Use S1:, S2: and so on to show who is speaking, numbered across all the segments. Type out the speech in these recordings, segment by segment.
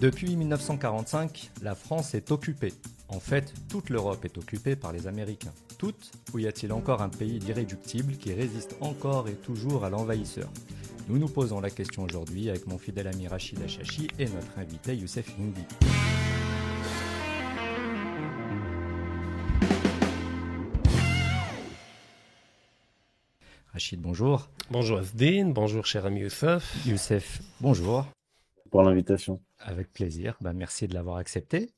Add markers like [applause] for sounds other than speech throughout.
S1: Depuis 1945, la France est occupée. En fait, toute l'Europe est occupée par les Américains. Toute Ou y a-t-il encore un pays d'irréductible qui résiste encore et toujours à l'envahisseur? Nous nous posons la question aujourd'hui avec mon fidèle ami Rachid Achachi et notre invité Youssef Hindi. Rachid, bonjour.
S2: Bonjour Asdine, bonjour cher ami Youssef.
S1: Youssef, bonjour.
S3: Pour l'invitation.
S1: Avec plaisir, bah, merci de l'avoir accepté.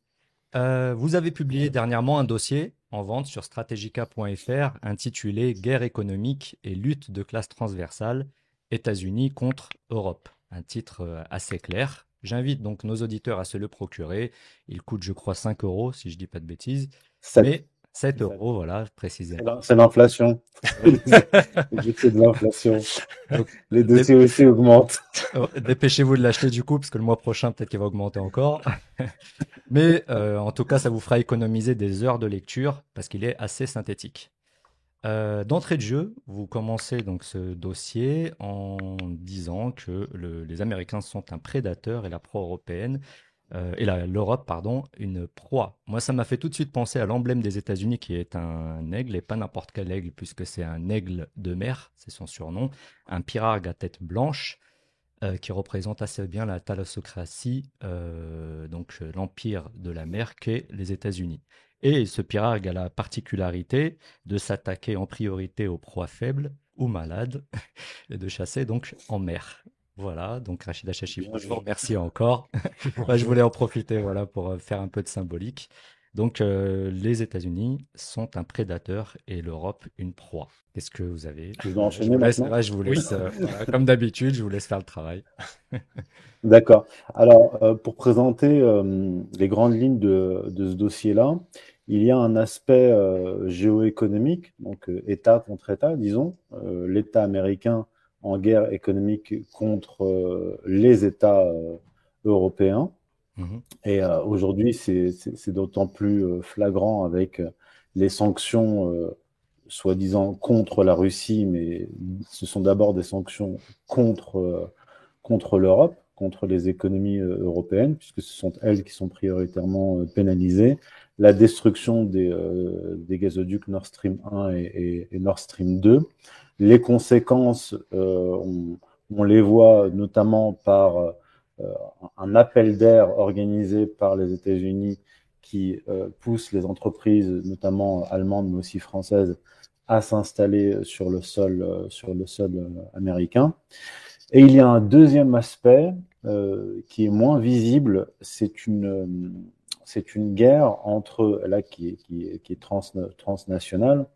S1: Euh, vous avez publié dernièrement un dossier en vente sur strategica.fr intitulé Guerre économique et lutte de classe transversale, États-Unis contre Europe. Un titre euh, assez clair. J'invite donc nos auditeurs à se le procurer. Il coûte, je crois, 5 euros, si je ne dis pas de bêtises.
S3: 7.
S1: 7 euros, voilà, précisément.
S3: C'est l'inflation. c'est [laughs] de l'inflation. Les dossiers aussi augmentent.
S1: Oh, dépêchez-vous de l'acheter du coup, parce que le mois prochain, peut-être qu'il va augmenter encore. [laughs] Mais euh, en tout cas, ça vous fera économiser des heures de lecture, parce qu'il est assez synthétique. Euh, d'entrée de jeu, vous commencez donc ce dossier en disant que les Américains sont un prédateur et la pro-européenne euh, et l'Europe, pardon, une proie. Moi, ça m'a fait tout de suite penser à l'emblème des États-Unis qui est un aigle, et pas n'importe quel aigle, puisque c'est un aigle de mer, c'est son surnom, un pirargue à tête blanche, euh, qui représente assez bien la thalassocratie, euh, donc l'empire de la mer qu'est les États-Unis. Et ce pirargue a la particularité de s'attaquer en priorité aux proies faibles ou malades, [laughs] et de chasser donc en mer. Voilà, donc Rachida Chachi, bonjour, merci encore. [laughs] je voulais en profiter voilà, pour euh, faire un peu de symbolique. Donc, euh, les États-Unis sont un prédateur et l'Europe une proie. Qu'est-ce que vous avez?
S3: Je, vous laisse,
S1: je vous laisse euh, comme d'habitude, je vous laisse faire le travail. [laughs]
S3: D'accord. Alors, pour présenter les grandes lignes de, de ce dossier-là, il y a un aspect géoéconomique, donc État contre État, disons. L'État américain en guerre économique contre euh, les États euh, européens. Mhm. Et euh, aujourd'hui, c'est d'autant plus flagrant avec les sanctions soi-disant contre la Russie, mais ce sont d'abord des sanctions contre, contre l'Europe, contre les économies européennes, puisque ce sont elles qui sont prioritairement pénalisées. La destruction des, des gazoducs Nord Stream 1 et, et Nord Stream 2, les conséquences, euh, on, les voit notamment par euh, un appel d'air organisé par les États-Unis qui euh, pousse les entreprises, notamment allemandes mais aussi françaises, à s'installer sur le sol, américain. Et il y a un deuxième aspect qui est moins visible, c'est une, guerre entre, là, qui est transnationale,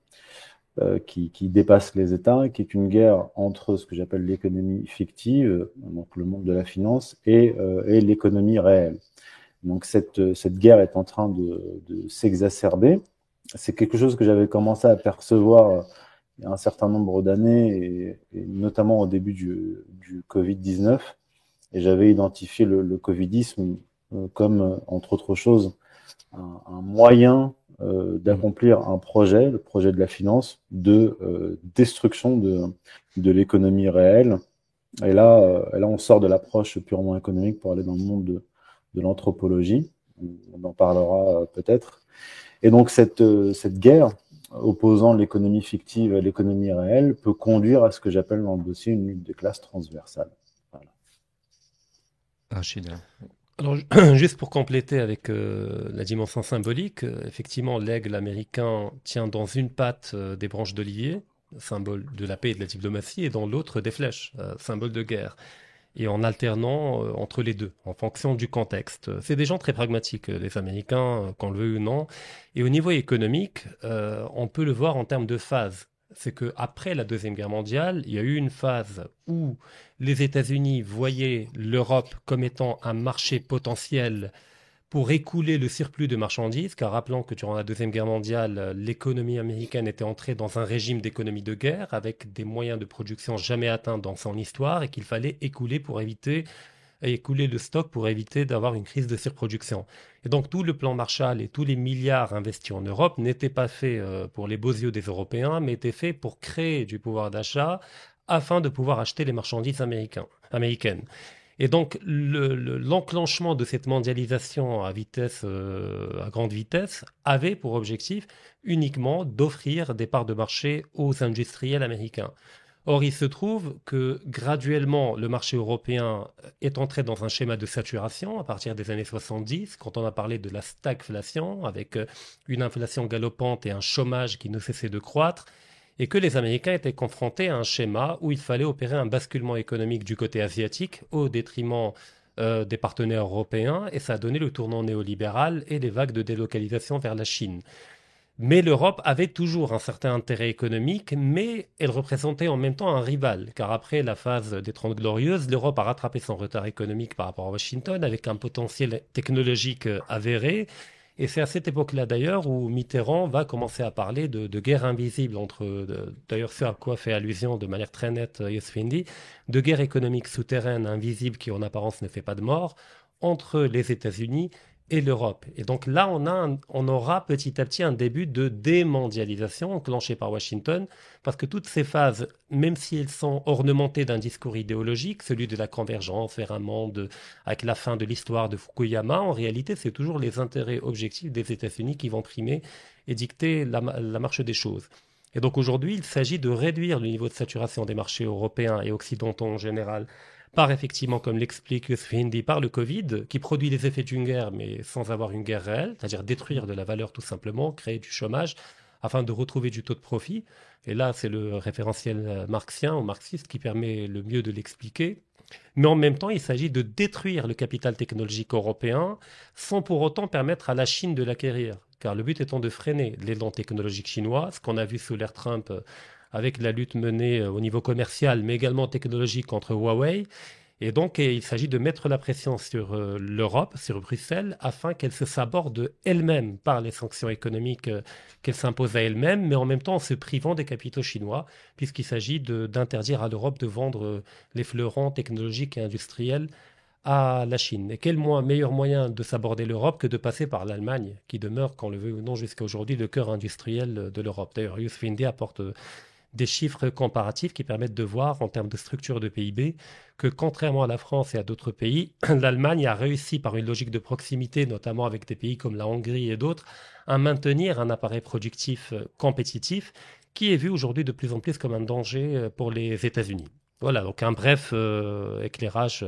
S3: euh, qui, qui, dépasse les États, qui est une guerre entre ce que j'appelle l'économie fictive, donc le monde de la finance, et, euh, et l'économie réelle. Donc cette, cette guerre est en train de, de s'exacerber. C'est quelque chose que j'avais commencé à percevoir il y a un certain nombre d'années, et, et, notamment au début du, du Covid-19. Et j'avais identifié le, le Covidisme euh, comme, entre autres choses, un, un moyen euh, d'accomplir un projet, le projet de la finance, de euh, destruction de, de l'économie réelle. Et là, euh, là, on sort de l'approche purement économique pour aller dans le monde de, de l'anthropologie. On en parlera peut-être. Et donc, cette, cette guerre opposant l'économie fictive à l'économie réelle peut conduire à ce que j'appelle dans le dossier une lutte de classe transversale. Voilà.
S2: Ah, alors, [clears throat] juste pour compléter avec euh, la dimension symbolique, euh, effectivement, l'aigle américain tient dans une patte euh, des branches d'olivier, symbole de la paix et de la diplomatie, et dans l'autre des flèches, symbole de guerre. Et en alternant entre les deux, en fonction du contexte. C'est des gens très pragmatiques, les Américains, qu'on le veut ou non. Et au niveau économique, on peut le voir en termes de phase c'est que après la Deuxième Guerre mondiale, il y a eu une phase où les États-Unis voyaient l'Europe comme étant un marché potentiel pour écouler le surplus de marchandises, car rappelons que durant la Deuxième Guerre mondiale, l'économie américaine était entrée dans un régime d'économie de guerre avec des moyens de production jamais atteints dans son histoire et qu'il fallait écouler pour éviter écouler le stock pour éviter d'avoir une crise de surproduction. Et donc tout le plan Marshall et tous les milliards investis en Europe n'étaient pas faits euh, pour les beaux yeux des Européens, mais étaient faits pour créer du pouvoir d'achat afin de pouvoir acheter les marchandises américaines. Et donc, l'enclenchement de cette mondialisation euh, à grande vitesse, avait pour objectif uniquement d'offrir des parts de marché aux industriels américains. Or, il se trouve que graduellement, le marché européen est entré dans un schéma de saturation à partir des années 70, quand on a parlé de la stagflation, avec euh, une inflation galopante et un chômage qui ne cessait de croître, et que les Américains étaient confrontés à un schéma où il fallait opérer un basculement économique du côté asiatique au détriment euh, des partenaires européens, et ça a donné le tournant néolibéral et les vagues de délocalisation vers la Chine. Mais l'Europe avait toujours un certain intérêt économique, mais elle représentait en même temps un rival, car après la phase des Trente Glorieuses, l'Europe a rattrapé son retard économique par rapport à Washington avec un potentiel technologique avéré. Et c'est à cette époque-là d'ailleurs où Mitterrand va commencer à parler de, guerre invisible entre, d'ailleurs ce à quoi fait allusion de manière très nette euh, Yosfindi, de guerre économique souterraine invisible qui en apparence ne fait pas de mort entre les États-Unis et l'Europe. Et donc là, on, a on aura petit à petit un début de démondialisation enclenché par Washington, parce que toutes ces phases, même si elles sont ornementées d'un discours idéologique, celui de la convergence vers un monde avec la fin de l'histoire de Fukuyama, en réalité, c'est toujours les intérêts objectifs des États-Unis qui vont primer et dicter la marche des choses. Et donc aujourd'hui, il s'agit de réduire le niveau de saturation des marchés européens et occidentaux en général par effectivement, comme l'explique Hindi, par le Covid, qui produit les effets d'une guerre, mais sans avoir une guerre réelle, c'est-à-dire détruire de la valeur tout simplement, créer du chômage, afin de retrouver du taux de profit. Et là, c'est le référentiel marxien ou marxiste qui permet le mieux de l'expliquer. Mais en même temps, il s'agit de détruire le capital technologique européen sans pour autant permettre à la Chine de l'acquérir. Car le but étant de freiner l'élan technologique chinois, ce qu'on a vu sous l'ère Trump avec la lutte menée euh, au niveau commercial, mais également technologique contre Huawei. Et donc, il s'agit de mettre la pression sur euh, l'Europe, sur Bruxelles, afin qu'elle se saborde elle-même par les sanctions économiques euh, qu'elle s'impose à elle-même, mais en même temps en se privant des capitaux chinois, puisqu'il s'agit d'interdire à l'Europe de vendre les fleurons technologiques et industriels à la Chine. Et quel meilleur moyen de s'aborder l'Europe que de passer par l'Allemagne, qui demeure, qu'on le veut ou non, jusqu'à aujourd'hui, le cœur industriel de l'Europe? D'ailleurs, Youssef Indy apporte des chiffres comparatifs qui permettent de voir en termes de structure de PIB que contrairement à la France et à d'autres pays, [clears throat] l'Allemagne a réussi par une logique de proximité, notamment avec des pays comme la Hongrie et d'autres, à maintenir un appareil productif euh, compétitif qui est vu aujourd'hui de plus en plus comme un danger euh, pour les États-Unis. Voilà, donc un bref euh, éclairage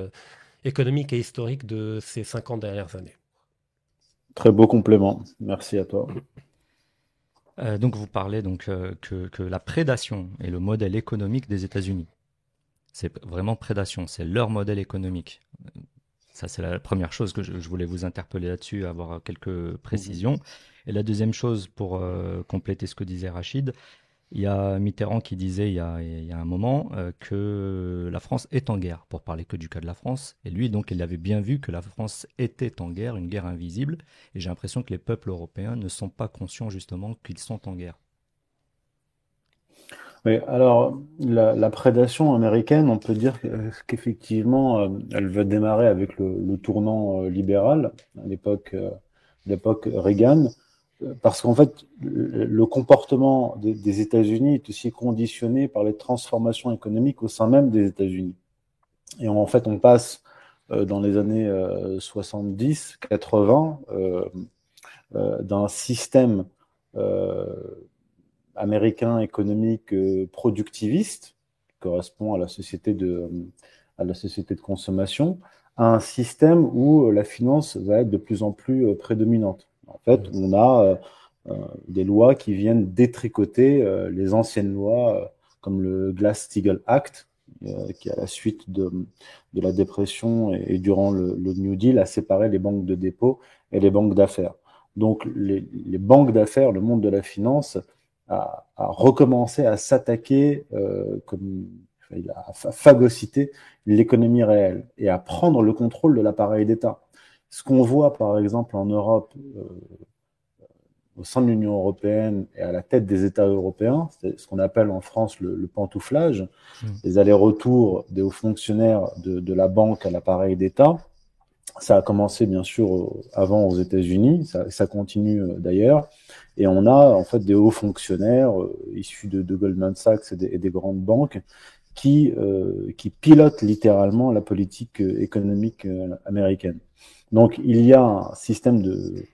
S2: économique et historique de ces 50 dernières années.
S3: Très beau complément. Merci à toi. [clears throat]
S1: Euh, donc vous parlez donc euh, que, la prédation est le modèle économique des États-Unis. C'est vraiment prédation, c'est leur modèle économique. Ça, c'est la première chose que je, voulais vous interpeller là-dessus, avoir quelques précisions. Et la deuxième chose, pour euh, compléter ce que disait Rachid, il y a Mitterrand qui disait il y a, un moment euh, que la France est en guerre, pour parler que du cas de la France. Et lui, donc, il avait bien vu que la France était en guerre, une guerre invisible. Et j'ai l'impression que les peuples européens ne sont pas conscients justement qu'ils sont en guerre.
S3: Oui, alors la, prédation américaine, on peut dire qu'effectivement, euh, elle va démarrer avec le, tournant euh, libéral à l'époque, l'époque Reagan parce qu'en fait, le comportement des, États-Unis est aussi conditionné par les transformations économiques au sein même des États-Unis. Et en fait, on passe euh, dans les années 70, euh, 80 euh, d'un système américain économique productiviste, qui correspond à la société de, à la société de consommation, à un système où la finance va être de plus en plus prédominante. En fait, on a euh, euh, des lois qui viennent détricoter euh, les anciennes lois, comme le Glass-Steagall Act, qui, à la suite de, la dépression et, durant le, New Deal, a séparé les banques de dépôt et les banques d'affaires. Donc, les, banques d'affaires, le monde de la finance, a, recommencé à s'attaquer, comme à phagocyter l'économie réelle et à prendre le contrôle de l'appareil d'État. Ce qu'on voit par exemple en Europe, euh, au sein de l'Union européenne et à la tête des États européens, c'est ce qu'on appelle en France le, pantouflage, mmh. les allers-retours des hauts fonctionnaires de, la banque à l'appareil d'État. Ça a commencé bien sûr avant aux États-Unis, ça, continue euh, d'ailleurs, et on a en fait des hauts fonctionnaires euh, issus de, Goldman Sachs et des, grandes banques qui, qui pilote littéralement la politique économique américaine. Donc il y a un système de,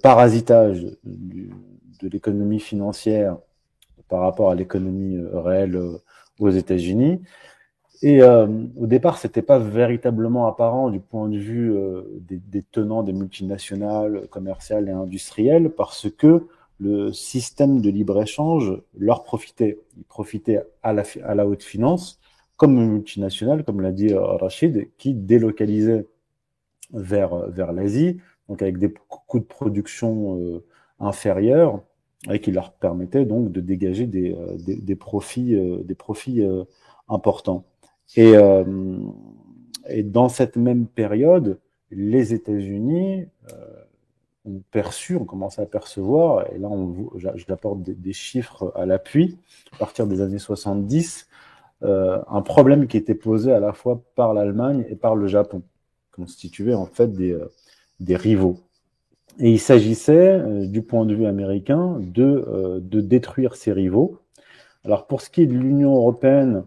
S3: parasitage de l'économie financière par rapport à l'économie réelle aux États-Unis. Et euh, au départ, c'était pas véritablement apparent du point de vue euh, des, tenants des multinationales commerciales et industrielles, parce que le système de libre-échange leur profitait. À la, à la haute finance, comme une comme l'a dit euh, Rachid, qui délocalisait vers, vers l'Asie, donc avec des coûts de production euh, inférieurs, et qui leur permettait donc de dégager des, euh, des, profits, des profits importants. Et, euh, et dans cette même période, les États-Unis euh, ont perçu, ont commencé à percevoir, et là j'apporte des, des, chiffres à l'appui, à partir des années 70, euh, un problème qui était posé à la fois par l'Allemagne et par le Japon, constituaient en fait des, euh, des rivaux. Et il s'agissait, euh, du point de vue américain, de, euh, de détruire ces rivaux. Alors pour ce qui est de l'Union européenne,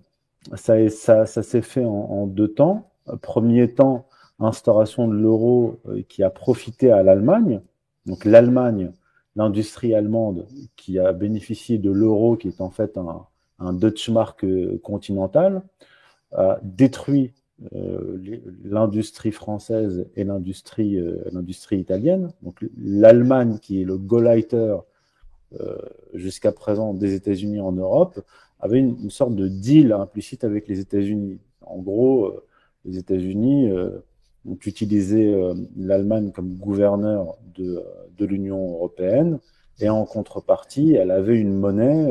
S3: ça, ça, s'est fait en, en, deux temps. Premier temps, instauration de l'euro euh, qui a profité à l'Allemagne. Donc l'Allemagne, l'industrie allemande qui a bénéficié de l'euro, qui est en fait un, un Deutschmark euh, continental, a détruit euh, l'industrie française et l'industrie euh, l'industrie italienne. Donc l'Allemagne, qui est le Gauleiter euh, jusqu'à présent des États-Unis en Europe, avait une, une, sorte de deal implicite avec les États-Unis. En gros, euh, les États-Unis ont utilisé l'Allemagne comme gouverneur de, de l'Union européenne et en contrepartie, elle avait une monnaie,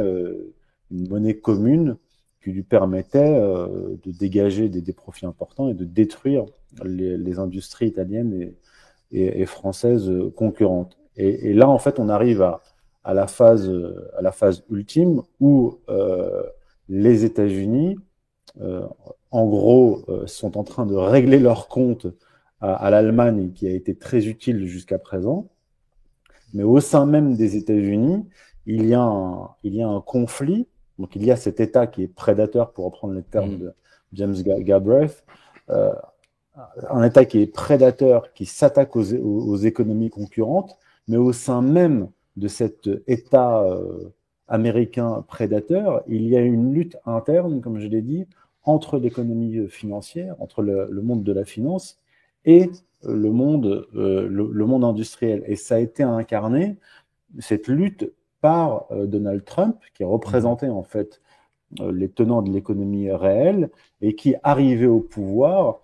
S3: une monnaie commune qui lui permettait de dégager des, profits importants et de détruire les, industries italiennes et, françaises concurrentes. Et, là, en fait, on arrive à, la phase, à la phase ultime où euh, les États-Unis, euh, en gros, euh, sont en train de régler leur compte à, à l'Allemagne, qui a été très utile jusqu'à présent. Mais au sein même des États-Unis, il y a un, il y a un conflit. Donc, il y a cet État qui est prédateur, pour reprendre les termes mmh. de James Galbraith, euh, un État qui est prédateur, qui s'attaque aux, aux, aux, économies concurrentes, mais au sein même de cet État euh, américain prédateur, il y a une lutte interne, comme je l'ai dit, entre l'économie financière, entre le, le, monde de la finance et le monde, euh, le, le, monde industriel. Et ça a été incarné, cette lutte, par euh, Donald Trump, qui représentait en fait euh, les tenants de l'économie réelle et qui, arrivé au pouvoir,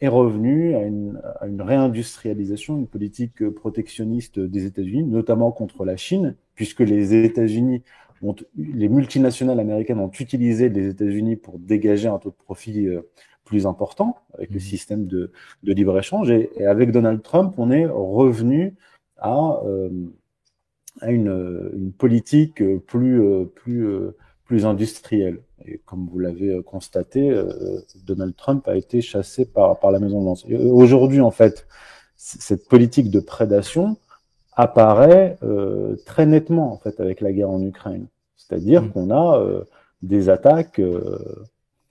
S3: est revenu à une, à une, réindustrialisation, une politique protectionniste des États-Unis, notamment contre la Chine, puisque les États-Unis ont, les multinationales américaines ont utilisé les États-Unis pour dégager un taux de profit euh, plus important avec le système de, de libre-échange. Et, et, avec Donald Trump, on est revenu à, euh, à une, une, politique plus, euh, plus, plus industrielle. Et comme vous l'avez euh, constaté, euh, Donald Trump a été chassé par, par la Maison Blanche. Aujourd'hui, en fait, cette politique de prédation apparaît euh, très nettement en fait avec la guerre en Ukraine. C'est-à-dire mmh. qu'on a euh, des attaques euh,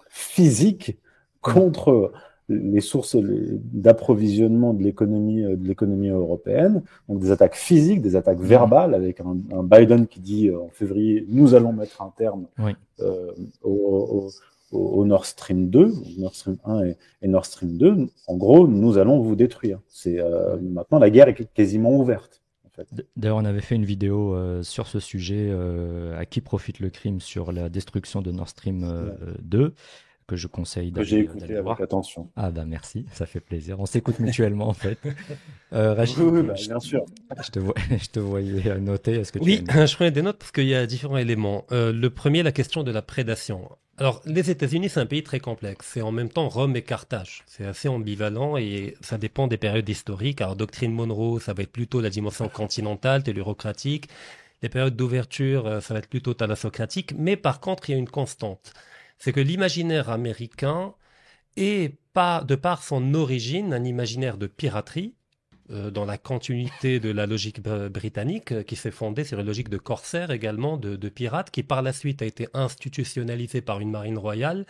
S3: physiques contre les sources d'approvisionnement de l'économie euh, de l'économie européenne, donc des attaques physiques, des attaques verbales, avec un, un Biden qui dit euh, en février nous allons mettre un terme oui. euh, au, au, au, Nord Stream 2, Nord Stream 1 et, et, Nord Stream 2. En gros, nous allons vous détruire. C'est euh, maintenant la guerre est quasiment ouverte.
S1: D'ailleurs, on avait fait une vidéo euh, sur ce sujet, à qui profite le crime sur la destruction de Nord Stream euh, ouais. 2 que je conseille
S3: d'aller J'ai écouté avec voir. attention.
S1: Ah bah merci, ça fait plaisir. On s'écoute mutuellement en fait. [laughs]
S3: Euh, Rachid, oui, oui bah, bien sûr.
S1: Je te, vois, [laughs] je te voyais noter. Est-ce que tu
S2: oui, [clears throat] je prenais des notes parce qu'il y a différents éléments. Euh, le premier, la question de la prédation. Alors, les États-Unis, c'est un pays très complexe. C'est en même temps Rome et Carthage. C'est assez ambivalent et ça dépend des périodes historiques. Alors, doctrine Monroe, ça va être plutôt la dimension continentale, tellurocratique. Les périodes d'ouverture, euh, ça va être plutôt thalassocratique. Mais par contre, il y a une constante c'est que l'imaginaire américain est pas, de par son origine, un imaginaire de piraterie, euh, dans la continuité de la logique britannique, euh, qui s'est fondée sur une logique de corsaire également, de, de pirate, qui par la suite a été institutionnalisée par une marine royale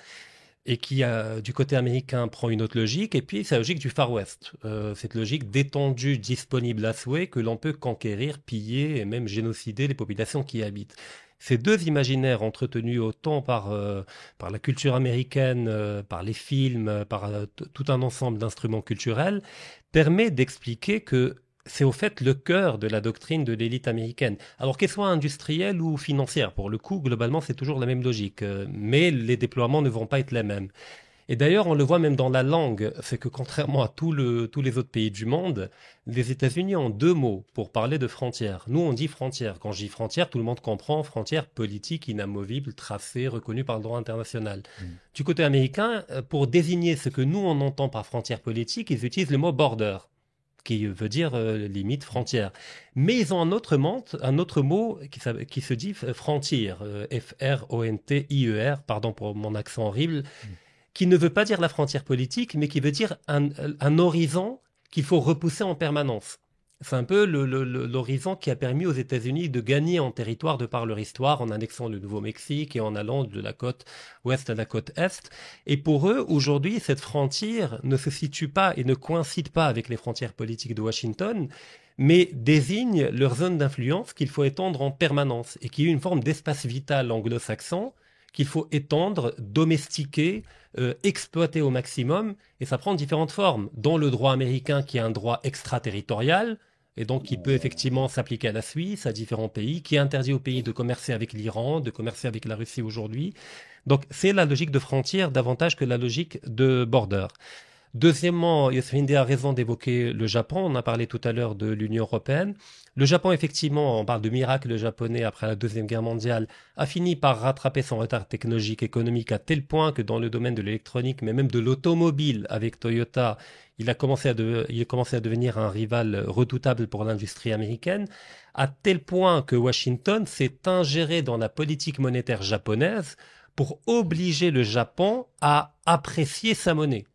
S2: et qui, du côté américain, prend une autre logique, et puis c'est la logique du Far West, euh, cette logique d'étendue disponible à souhait que l'on peut conquérir, piller et même génocider les populations qui y habitent. Ces deux imaginaires entretenus autant par, euh, par la culture américaine, euh, par les films, par tout un ensemble d'instruments culturels, permet d'expliquer que c'est au fait le cœur de la doctrine de l'élite américaine. Alors qu'elle soit industrielle ou financière, pour le coup, globalement, c'est toujours la même logique, euh, mais les déploiements ne vont pas être les mêmes. Et d'ailleurs, on le voit même dans la langue, c'est que contrairement à tous les autres pays du monde, les États-Unis ont deux mots pour parler de frontières. Nous, on dit frontières. Quand je dis frontières, tout le monde comprend frontières politiques, inamovibles, tracées, reconnues par le droit international. Mm. Du côté américain, euh, pour désigner ce que nous, on entend par frontières politiques, ils utilisent le mot border qui veut dire euh, limite, frontière. Mais ils ont un autre, mot, un autre mot qui, qui se dit frontière, euh, F-R-O-N-T-I-E-R, pardon pour mon accent horrible, mm. Qui ne veut pas dire la frontière politique, mais qui veut dire un, horizon qu'il faut repousser en permanence. C'est un peu l'horizon qui a permis aux États-Unis de gagner en territoire de par leur histoire en annexant le Nouveau-Mexique et en allant de la côte ouest à la côte est. Et pour eux, aujourd'hui, cette frontière ne se situe pas et ne coïncide pas avec les frontières politiques de Washington, mais désigne leur zone d'influence qu'il faut étendre en permanence et qui est une forme d'espace vital anglo-saxon qu'il faut étendre, domestiquer, euh, exploiter au maximum, et ça prend différentes formes, dont le droit américain qui est un droit extraterritorial, et donc qui peut effectivement s'appliquer à la Suisse, à différents pays, qui interdit aux pays de commercer avec l'Iran, de commercer avec la Russie aujourd'hui. Donc c'est la logique de frontière davantage que la logique de border. Deuxièmement, Yosefinde a raison d'évoquer le Japon. On a parlé tout à l'heure de l'Union européenne. Le Japon, effectivement, on parle de miracle japonais après la Deuxième Guerre mondiale, a fini par rattraper son retard technologique économique à tel point que dans le domaine de l'électronique, mais même de l'automobile avec Toyota, il a commencé à devenir un rival redoutable pour l'industrie américaine, à tel point que Washington s'est ingéré dans la politique monétaire japonaise pour obliger le Japon à apprécier sa monnaie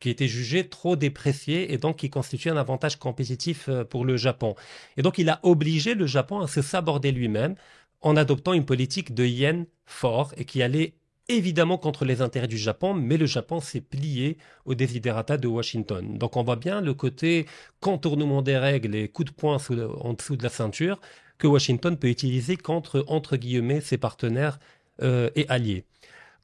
S2: qui était jugé trop déprécié et donc qui constituait un avantage compétitif euh, pour le Japon. Et donc il a obligé le Japon à se saborder lui-même en adoptant une politique de yen fort et qui allait évidemment contre les intérêts du Japon, mais le Japon s'est plié aux desiderata de Washington. Donc on voit bien le côté contournement des règles et coup de poing en dessous de la ceinture que Washington peut utiliser contre, entre guillemets, ses partenaires euh, et alliés.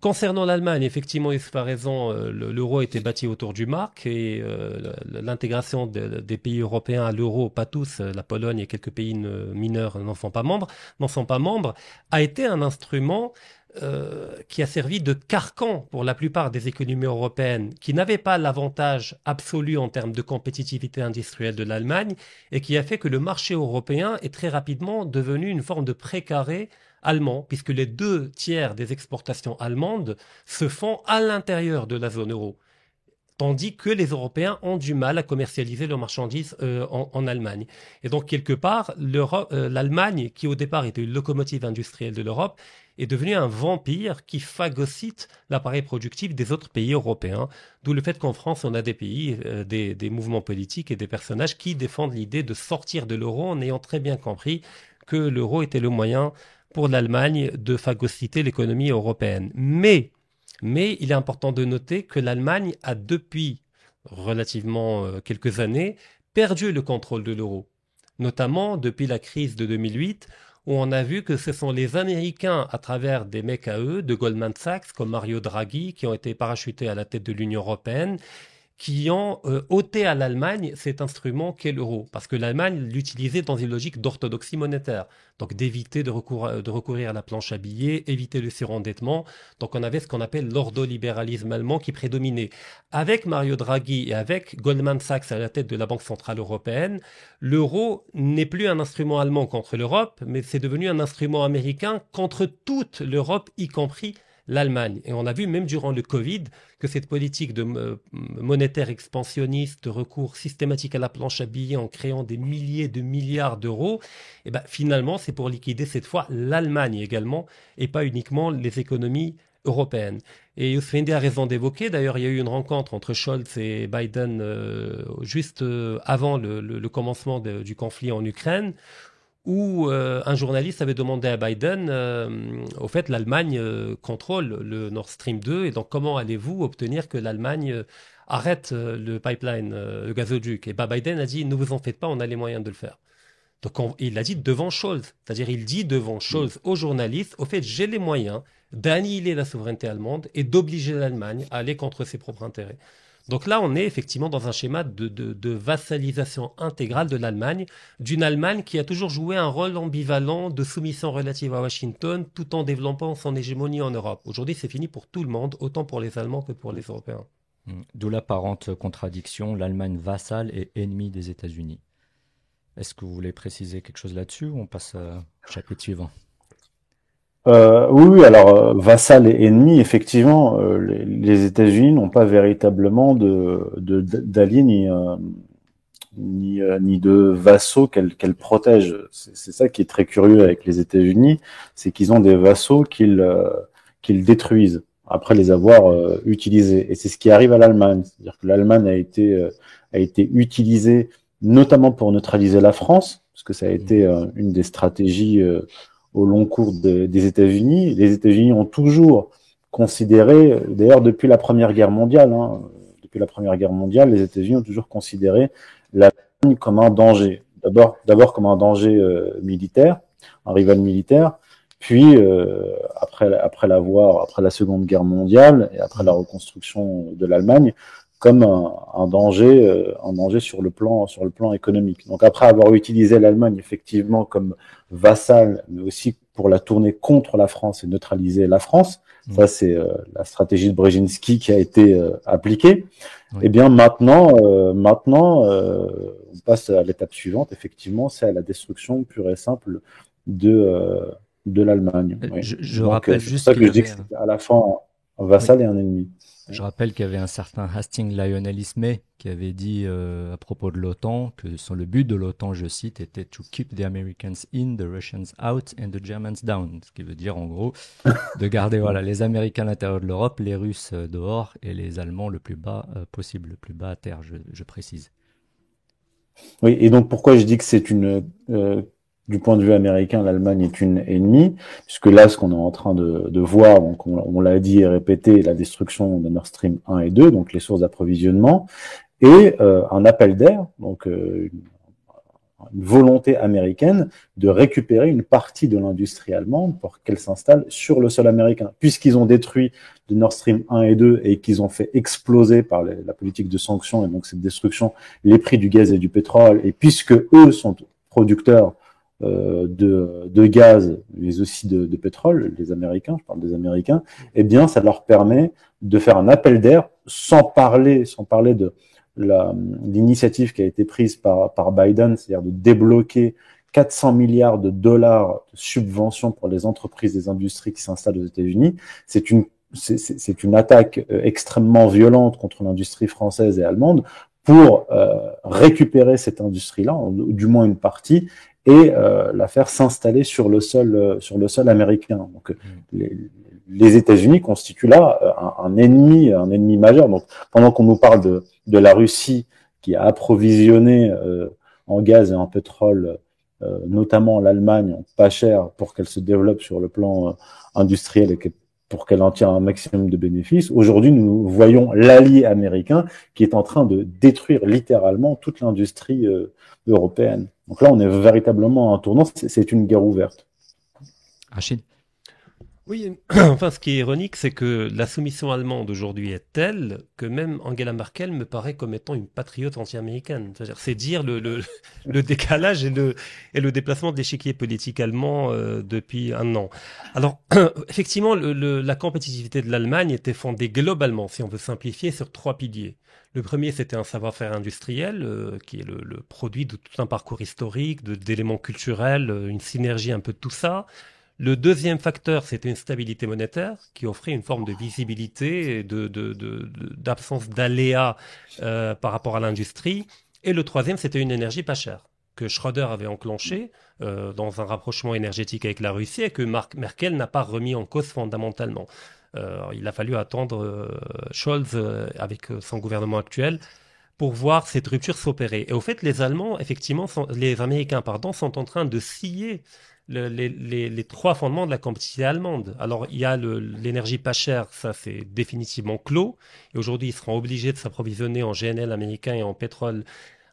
S2: Concernant l'Allemagne, effectivement, il pas raison, euh, l'euro a été bâti autour du marque et euh, l'intégration des pays européens à l'euro, pas tous, la Pologne et quelques pays mineurs n'en sont pas membres, n'en sont pas membres, a été un instrument euh, qui a servi de carcan pour la plupart des économies européennes qui n'avaient pas l'avantage absolu en termes de compétitivité industrielle de l'Allemagne et qui a fait que le marché européen est très rapidement devenu une forme de précaré allemand, puisque les deux tiers des exportations allemandes se font à l'intérieur de la zone euro tandis que les Européens ont du mal à commercialiser leurs marchandises euh, en, Allemagne. Et donc, quelque part, euh, l'Allemagne, qui au départ était une locomotive industrielle de l'Europe, est devenue un vampire qui phagocyte l'appareil productif des autres pays européens. D'où le fait qu'en France, on a des pays, euh, des, des mouvements politiques et des personnages qui défendent l'idée de sortir de l'euro en ayant très bien compris que l'euro était le moyen pour l'Allemagne de phagocyter l'économie européenne. Mais, mais il est important de noter que l'Allemagne a depuis relativement euh, quelques années perdu le contrôle de l'euro, notamment depuis la crise de 2008 où on a vu que ce sont les Américains, à travers des mecs à eux, de Goldman Sachs, comme Mario Draghi, qui ont été parachutés à la tête de l'Union européenne, qui ont euh, ôté à l'Allemagne cet instrument qu'est l'euro, parce que l'Allemagne l'utilisait dans une logique d'orthodoxie monétaire, donc d'éviter de, recourir à la planche à billets, éviter le surendettement. Donc on avait ce qu'on appelle l'ordolibéralisme allemand qui prédominait. Avec Mario Draghi et avec Goldman Sachs à la tête de la Banque centrale européenne, l'euro n'est plus un instrument allemand contre l'Europe, mais c'est devenu un instrument américain contre toute l'Europe, y compris l'Allemagne. Et on a vu même durant le Covid que cette politique de euh, monétaire expansionniste, recours systématique à la planche à billets en créant des milliers de milliards d'euros, eh ben, finalement c'est pour liquider cette fois l'Allemagne également et pas uniquement les économies européenne. Et Youssef a raison d'évoquer, d'ailleurs, il y a eu une rencontre entre Scholz et Biden euh, juste euh, avant le, commencement du conflit en Ukraine, où euh, un journaliste avait demandé à Biden, au fait, l'Allemagne contrôle le Nord Stream 2, et donc comment allez-vous obtenir que l'Allemagne arrête le pipeline, le gazoduc? Et bah, Biden a dit, ne vous en faites pas, on a les moyens de le faire. Donc il l'a dit devant Scholz, c'est-à-dire il dit devant Scholz aux journalistes, au fait, j'ai les moyens d'annihiler la souveraineté allemande et d'obliger l'Allemagne à aller contre ses propres intérêts. Donc là, on est effectivement dans un schéma de, vassalisation intégrale de l'Allemagne, d'une Allemagne qui a toujours joué un rôle ambivalent de soumission relative à Washington tout en développant son hégémonie en Europe. Aujourd'hui, c'est fini pour tout le monde, autant pour les Allemands que pour les Européens.
S1: Mmh. D'où l'apparente contradiction, l'Allemagne vassale et ennemie des États-Unis. Est-ce que vous voulez préciser quelque chose là-dessus ou on passe au chapitre suivant?
S3: Euh, oui, alors euh, vassal et ennemi, effectivement, euh, les, États-Unis n'ont pas véritablement de d'alliés ni ni, ni, de vassaux qu'elles protègent. C'est ça qui est très curieux avec les États-Unis, c'est qu'ils ont des vassaux qu'ils qu'ils détruisent après les avoir utilisés. Et c'est ce qui arrive à l'Allemagne, c'est-à-dire que l'Allemagne a été a été utilisée notamment pour neutraliser la France, parce que ça a été une des stratégies au long cours des États-Unis. Les États-Unis ont toujours considéré, d'ailleurs depuis la Première Guerre mondiale, hein, depuis la Première Guerre mondiale, les États-Unis ont toujours considéré la comme un danger. D'abord, d'abord comme un danger euh, militaire, un rival militaire, puis euh, après après l'avoir, après la Seconde Guerre mondiale et après la reconstruction de l'Allemagne, comme un, danger, euh, un danger sur le plan sur le plan économique. Donc après avoir utilisé l'Allemagne effectivement comme vassal, mais aussi pour la tourner contre la France et neutraliser la France, mmh. ça c'est euh, la stratégie de Brzezinski qui a été euh, appliquée. Et eh bien maintenant, maintenant, on passe à l'étape suivante. Effectivement, c'est à la destruction pure et simple de de l'Allemagne.
S1: Je, rappelle juste
S3: ça que je dis que c'est à la fois un vassal et un ennemi.
S1: Je rappelle qu'il y avait un certain Hastings Lionel Ismay qui avait dit euh, à propos de l'OTAN que son, le but de l'OTAN, je cite, était to keep the Americans in, the Russians out and the Germans down. Ce qui veut dire en gros [laughs] de garder voilà, les Américains à l'intérieur de l'Europe, les Russes euh, dehors et les Allemands le plus bas euh, possible, le plus bas à terre, je, je, précise.
S3: Oui, et donc pourquoi je dis que c'est une du point de vue américain, l'Allemagne est une ennemie, puisque là, ce qu'on est en train de, de voir, donc on, l'a dit et répété, la destruction de Nord Stream 1 et 2, donc les sources d'approvisionnement, et euh, un appel d'air, donc euh, une volonté américaine de récupérer une partie de l'industrie allemande pour qu'elle s'installe sur le sol américain. Puisqu'ils ont détruit de Nord Stream 1 et 2 et qu'ils ont fait exploser par la politique de sanctions et donc cette destruction les prix du gaz et du pétrole, et puisque eux sont producteurs de, de, gaz, mais aussi de, de, pétrole, les Américains, je parle des Américains, eh bien, ça leur permet de faire un appel d'air sans parler, sans parler de l'initiative qui a été prise par, par Biden, c'est-à-dire de débloquer 400 milliards de dollars de subventions pour les entreprises des industries qui s'installent aux États-Unis. C'est une c'est une attaque euh, extrêmement violente contre l'industrie française et allemande pour euh, récupérer cette industrie-là, du moins une partie, et euh, la faire s'installer sur le sol euh, sur le sol américain. Donc mm. les, les États-Unis constituent là euh, un, ennemi un ennemi majeur. Donc pendant qu'on nous parle de, de la Russie qui a approvisionné en gaz et en pétrole notamment l'Allemagne pas cher pour qu'elle se développe sur le plan industriel et pour qu'elle en tire un maximum de bénéfices. Aujourd'hui, nous voyons l'allié américain qui est en train de détruire littéralement toute l'industrie européenne. Donc là, on est véritablement en tournant, c'est une guerre ouverte.
S1: Rachid
S2: oui, [coughs] enfin, ce qui est ironique, c'est que la soumission allemande aujourd'hui est telle que même Angela Merkel me paraît comme étant une patriote anti-américaine. C'est dire le, le, [laughs] le, décalage et le, et le déplacement de l'échiquier politique allemand euh, depuis un an. Alors, [coughs] effectivement, le, la compétitivité de l'Allemagne était fondée globalement, si on veut simplifier, sur trois piliers. Le premier, c'était un savoir-faire industriel, euh, qui est le, le, produit de tout un parcours historique, d'éléments culturels, euh, une synergie un peu de tout ça. Le deuxième facteur, c'était une stabilité monétaire qui offrait une forme de visibilité et d'absence d'aléas euh, par rapport à l'industrie. Et le troisième, c'était une énergie pas chère que Schröder avait enclenché euh, dans un rapprochement énergétique avec la Russie et que Mark Merkel n'a pas remis en cause fondamentalement. il a fallu attendre Scholz avec son gouvernement actuel pour voir cette rupture s'opérer. Et au fait, les Allemands, effectivement, les Américains, pardon, sont en train de scier les, trois fondements de la compétitivité allemande. Alors, il y a l'énergie pas chère, ça c'est définitivement clos. Et aujourd'hui, ils seront obligés de s'approvisionner en GNL américain et en pétrole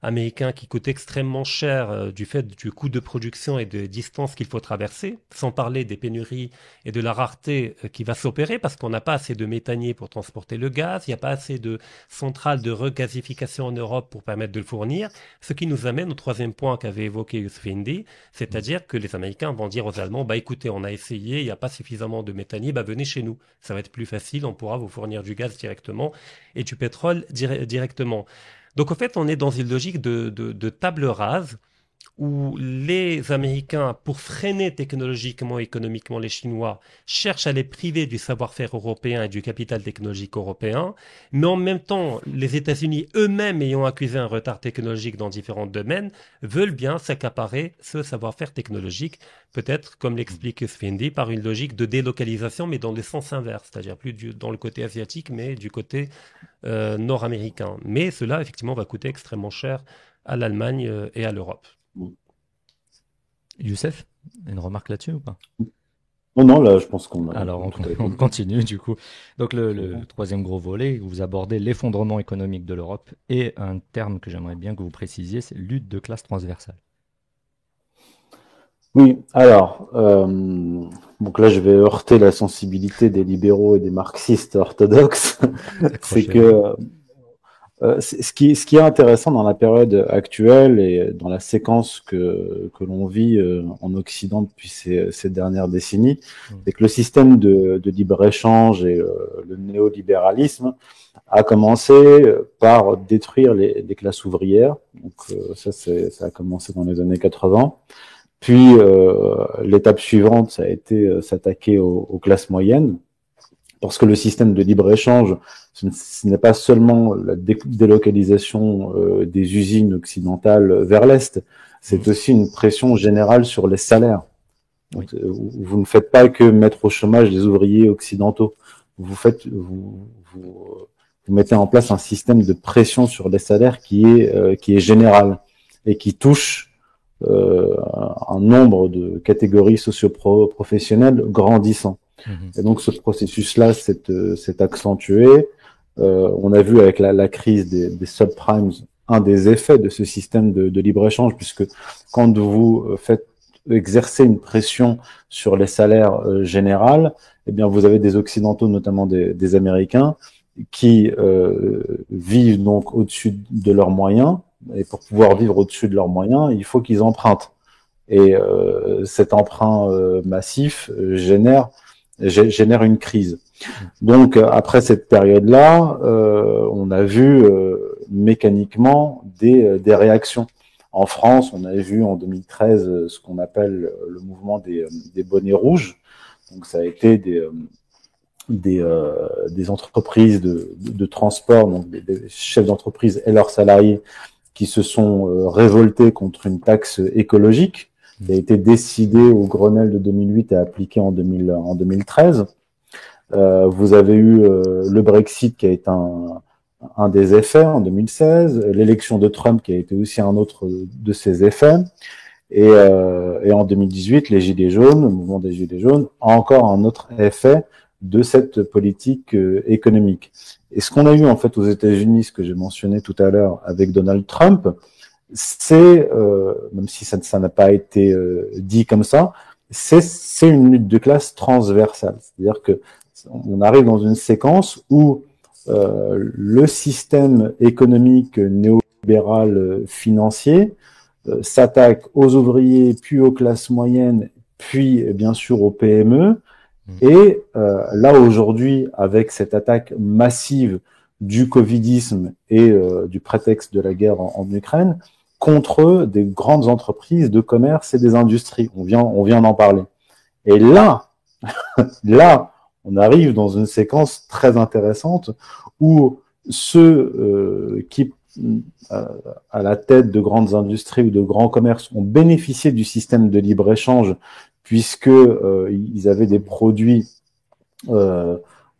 S2: américain qui coûte extrêmement cher euh, du fait du coût de production et de distance qu'il faut traverser, sans parler des pénuries et de la rareté euh, qui va s'opérer parce qu'on n'a pas assez de méthaniers pour transporter le gaz, il n'y a pas assez de centrales de regasification en Europe pour permettre de le fournir, ce qui nous amène au troisième point qu'avait évoqué Yusuf c'est-à-dire que les Américains vont dire aux Allemands, bah écoutez, on a essayé, il n'y a pas suffisamment de méthaniers, bah venez chez nous, ça va être plus facile, on pourra vous fournir du gaz directement et du pétrole directement. Donc en fait, on est dans une logique de, de, table rase où les Américains, pour freiner technologiquement et économiquement les Chinois, cherchent à les priver du savoir-faire européen et du capital technologique européen, mais en même temps, les États-Unis eux-mêmes ayant accusé un retard technologique dans différents domaines, veulent bien s'accaparer ce savoir-faire technologique, peut-être, comme l'explique Sfindi, par une logique de délocalisation, mais dans le sens inverse, c'est-à-dire plus dans le côté asiatique, mais du côté euh, nord-américain. Mais cela, effectivement, va coûter extrêmement cher à l'Allemagne euh, et à l'Europe.
S1: Youssef, une remarque là-dessus ou pas?
S3: Non, non, là, je pense qu'on a.
S1: Alors, on, [laughs] continue du coup. Donc, le, troisième gros volet, vous abordez l'effondrement économique de l'Europe et un terme que j'aimerais bien que vous précisiez, c'est lutte de classe transversale.
S3: Oui, alors, euh, donc là, je vais heurter la sensibilité des libéraux et des marxistes orthodoxes. [laughs] c'est que ce, qui, ce qui est intéressant dans la période actuelle et dans la séquence que, que l'on vit euh, en Occident depuis ces, ces dernières décennies, mmh. c'est que le système de, de libre-échange et euh, le néolibéralisme a commencé par détruire les, les classes ouvrières. Donc ça, ça a commencé dans les années 80. Puis l'étape suivante, ça a été s'attaquer aux, aux classes moyennes, parce que le système de libre-échange ce n'est pas seulement la délocalisation euh, des usines occidentales vers l'Est, c'est mmh. aussi une pression générale sur les salaires. Euh, vous ne faites pas que mettre au chômage les ouvriers occidentaux. Vous faites, vous, vous, vous mettez en place un système de pression sur les salaires qui est euh, qui est général et qui touche euh, un nombre de catégories socio-professionnelles grandissant. Mmh. Et donc ce processus-là s'est accentué. Euh, on a vu avec la, crise des, subprimes un des effets de ce système de, libre-échange, puisque quand vous euh, faites exercer une pression sur les salaires euh, généraux, eh bien vous avez des occidentaux, notamment des, Américains, qui vivent donc au-dessus de leurs moyens. Et pour pouvoir vivre au-dessus de leurs moyens, il faut qu'ils empruntent. Et cet emprunt massif génère génère une crise. Donc après cette période-là, euh, on a vu euh, mécaniquement des, euh, des, réactions. En France, on a vu en 2013 ce qu'on appelle le mouvement des, des, bonnets rouges. Donc ça a été des, des, des entreprises de, de, transport, donc des chefs d'entreprise et leurs salariés qui se sont révoltés contre une taxe écologique qui a été décidée au Grenelle de 2008 et 2000, en 2013. Euh, vous avez eu euh, le Brexit qui a été un, un des effets en 2016, l'élection de Trump qui a été aussi un autre de ses effets. Et, euh, et, en 2018, les Gilets jaunes, le mouvement des Gilets jaunes, a encore un autre effet de cette politique euh, économique. Et ce qu'on a eu en fait aux États-Unis, ce que j'ai mentionné tout à l'heure avec Donald Trump, c'est, euh, même si ça n'a pas été euh, dit comme ça, c'est une lutte de classe transversale. C'est-à-dire que on arrive dans une séquence où euh, le système économique néolibéral financier euh, s'attaque aux ouvriers, puis aux classes moyennes, puis bien sûr aux PME. Mmh. Et euh, là aujourd'hui, avec cette attaque massive du covidisme et euh, du prétexte de la guerre en, en, Ukraine, contre des grandes entreprises de commerce et des industries. On vient, on vient d'en parler. Et là, [laughs] là, on arrive dans une séquence très intéressante où ceux euh, qui, euh, à la tête de grandes industries ou de grands commerces, ont bénéficié du système de libre-échange puisque euh, ils avaient des produits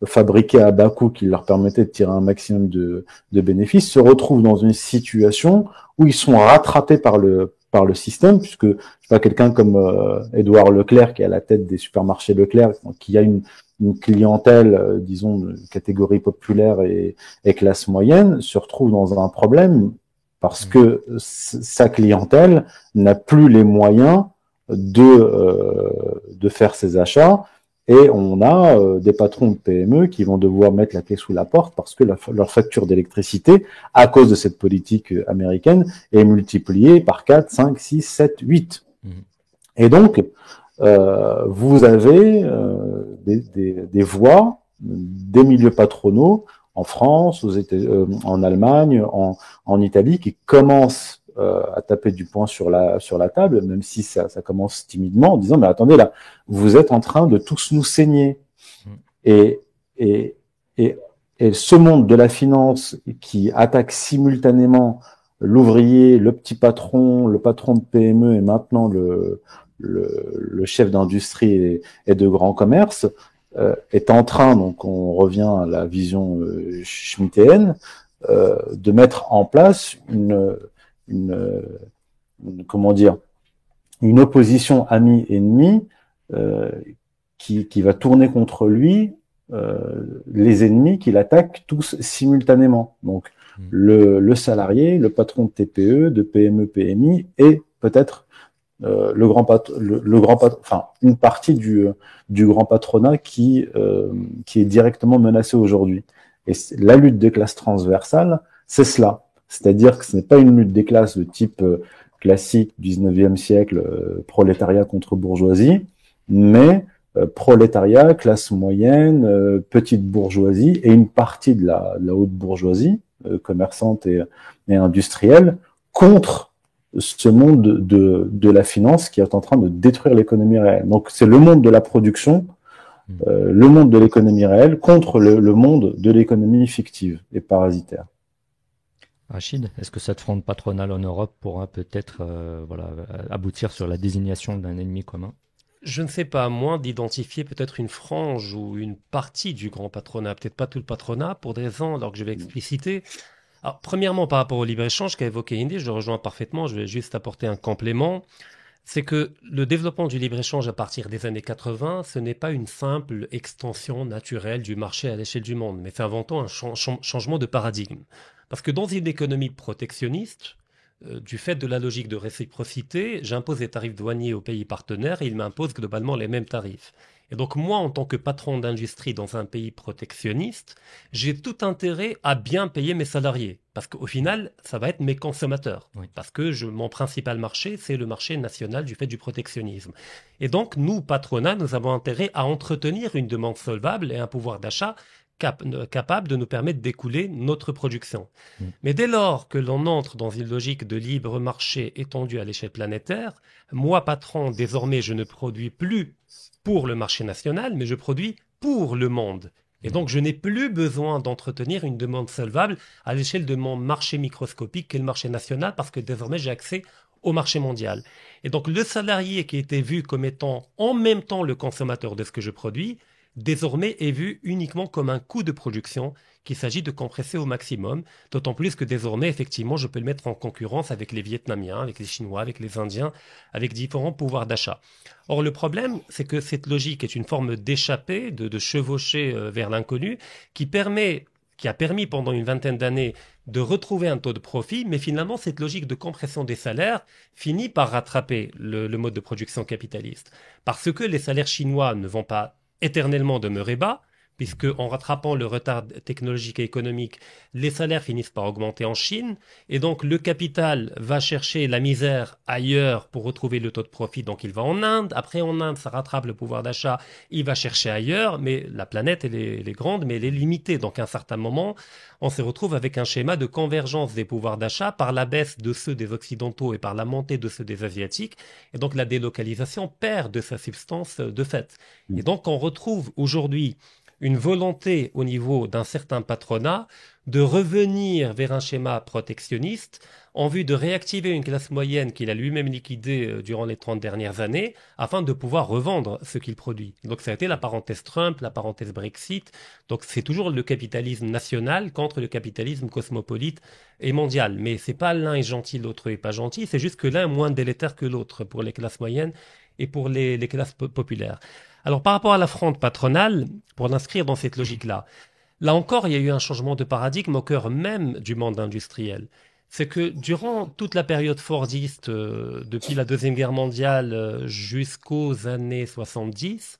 S3: fabriqués à bas coût qui leur permettaient de tirer un maximum de, de bénéfices, se retrouvent dans une situation où ils sont rattrapés par le par le système, puisque je sais pas quelqu'un comme euh, Édouard Leclerc qui est à la tête des supermarchés Leclerc, qui a une, une clientèle, euh, disons, de catégorie populaire et, et, classe moyenne, se retrouve dans un problème parce mmh. que sa clientèle n'a plus les moyens de, euh, de faire ses achats et on a euh, des patrons de PME qui vont devoir mettre la clé sous la porte parce que leur facture d'électricité, à cause de cette politique euh, américaine, est multipliée par 4, 5, 6, 7, 8. Et donc, euh, vous avez euh, des, des, des, voix des milieux patronaux en France, aux États, en Allemagne, en, en Italie, qui commencent euh, à taper du poing sur la, sur la table, même si ça, ça, commence timidement, en disant, mais attendez là, vous êtes en train de tous nous saigner. Mm. Et, et, et, et ce monde de la finance qui attaque simultanément l'ouvrier, le petit patron, le patron de PME et maintenant le, le, le chef d'industrie et, et, de grand commerce, euh, est en train, donc on revient à la vision euh, schmittéenne, euh, de mettre en place une, une, comment dire une opposition ami-ennemi euh, qui, qui, va tourner contre lui euh, les ennemis qu'il attaque tous simultanément. Donc mmh. le, le, salarié, le patron de TPE, de PME, PMI et peut-être euh, le grand le, le, grand enfin une partie du, du grand patronat qui euh, qui est directement menacé aujourd'hui. Et la lutte des classes transversales, c'est cela. C'est-à-dire que ce n'est pas une lutte des classes de type euh, classique du 19e siècle, euh, prolétariat contre bourgeoisie, mais euh, prolétariat, classe moyenne, petite bourgeoisie et une partie de la, haute bourgeoisie, commerçante et, industrielle, contre ce monde de, de, la finance qui est en train de détruire l'économie réelle. Donc c'est le monde de la production, mmh. le monde de l'économie réelle contre le monde de l'économie fictive et parasitaire.
S1: Est-ce que cette fronde patronale en Europe pourra peut-être euh, voilà, aboutir sur la désignation d'un ennemi commun?
S2: Je ne sais pas, moins d'identifier peut-être une frange ou une partie du grand patronat, peut-être pas tout le patronat, pour des raisons alors que je vais expliciter. Alors, premièrement, par rapport au libre-échange qu'a évoqué Indy, je le rejoins parfaitement, je vais juste apporter un complément. C'est que le développement du libre-échange à partir des années 80, ce n'est pas une simple extension naturelle du marché à l'échelle du monde, mais c'est tout un changement de paradigme. Parce que dans une économie protectionniste, euh, du fait de la logique de réciprocité, j'impose des tarifs douaniers aux pays partenaires et ils m'imposent globalement les mêmes tarifs. Et donc moi, en tant que patron d'industrie dans un pays protectionniste, j'ai tout intérêt à bien payer mes salariés. Parce qu'au final, ça va être mes consommateurs. Parce que je, mon principal marché, c'est le marché national du fait du protectionnisme. Et donc, nous, patronat, nous avons intérêt à entretenir une demande solvable et un pouvoir d'achat capable de nous permettre d'écouler notre production. Mm. Mais dès lors que l'on entre dans une logique de libre marché étendue à l'échelle planétaire, moi, patron, désormais, je ne produis plus pour le marché national, mais je produis pour le monde. Et donc, je n'ai plus besoin d'entretenir une demande solvable à l'échelle de mon marché microscopique qu'est le marché national, parce que désormais, j'ai accès au marché mondial. Et donc, le salarié qui était vu comme étant en même temps le consommateur de ce que je produis, désormais est vu uniquement comme un coût de production qu'il s'agit de compresser au maximum, d'autant plus que désormais, effectivement, je peux le mettre en concurrence avec les Vietnamiens, avec les Chinois, avec les Indiens, avec différents pouvoirs d'achat. Or, le problème, c'est que cette logique est une forme d'échapper, de, chevaucher euh, vers l'inconnu, qui permet qui a permis pendant une vingtaine d'années de retrouver un taux de profit, mais finalement cette logique de compression des salaires finit par rattraper le mode de production capitaliste. Parce que les salaires chinois ne vont pas éternellement demeurer bas, puisque en rattrapant le retard technologique et économique, les salaires finissent par augmenter en Chine, et donc le capital va chercher la misère ailleurs pour retrouver le taux de profit, donc il va en Inde, après en Inde ça rattrape le pouvoir d'achat, il va chercher ailleurs, mais la planète elle est, grande, mais elle est limitée, donc à un certain moment, on se retrouve avec un schéma de convergence des pouvoirs d'achat par la baisse de ceux des Occidentaux et par la montée de ceux des Asiatiques, et donc la délocalisation perd de sa substance de fait. Et donc on retrouve aujourd'hui une volonté au niveau d'un certain patronat de revenir vers un schéma protectionniste en vue de réactiver une classe moyenne qu'il a lui-même liquidée euh, durant les 30 dernières années afin de pouvoir revendre ce qu'il produit. Donc ça a été la parenthèse Trump, la parenthèse Brexit. Donc c'est toujours le capitalisme national contre le capitalisme cosmopolite et mondial. Mais c'est pas l'un est gentil, l'autre est pas gentil, c'est juste que l'un est moins délétère que l'autre pour les classes moyennes et pour les, les classes populaires. Alors par rapport à la fronde patronale, pour l'inscrire dans cette logique-là, là encore, il y a eu un changement de paradigme au cœur même du monde industriel c'est que durant toute la période fordiste, euh, depuis la Deuxième Guerre mondiale euh, jusqu'aux années 70,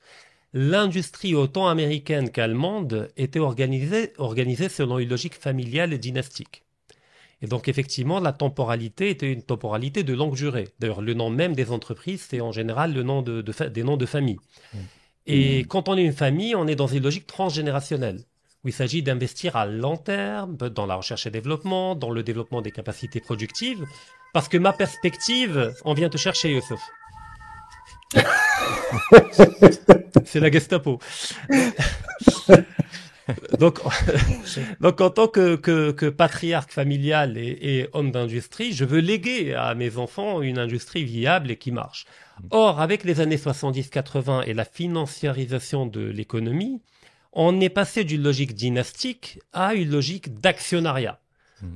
S2: l'industrie autant américaine qu'allemande était organisée, organisée selon une logique familiale et dynastique. Et donc effectivement, la temporalité était une temporalité de longue durée. D'ailleurs, le nom même des entreprises, c'est en général le nom de, des noms de famille. Mmh. Et quand on est une famille, on est dans une logique transgénérationnelle où il s'agit d'investir à long terme dans la recherche et développement, dans le développement des capacités productives, parce que ma perspective, on vient te chercher, Youssef. [laughs] C'est la Gestapo. [laughs] [laughs] donc, [laughs] donc, en tant que, que, patriarche familial et, et homme d'industrie, je veux léguer à mes enfants une industrie viable et qui marche. Or, avec les années 70-80 et la financiarisation de l'économie, on est passé d'une logique dynastique à une logique d'actionnariat.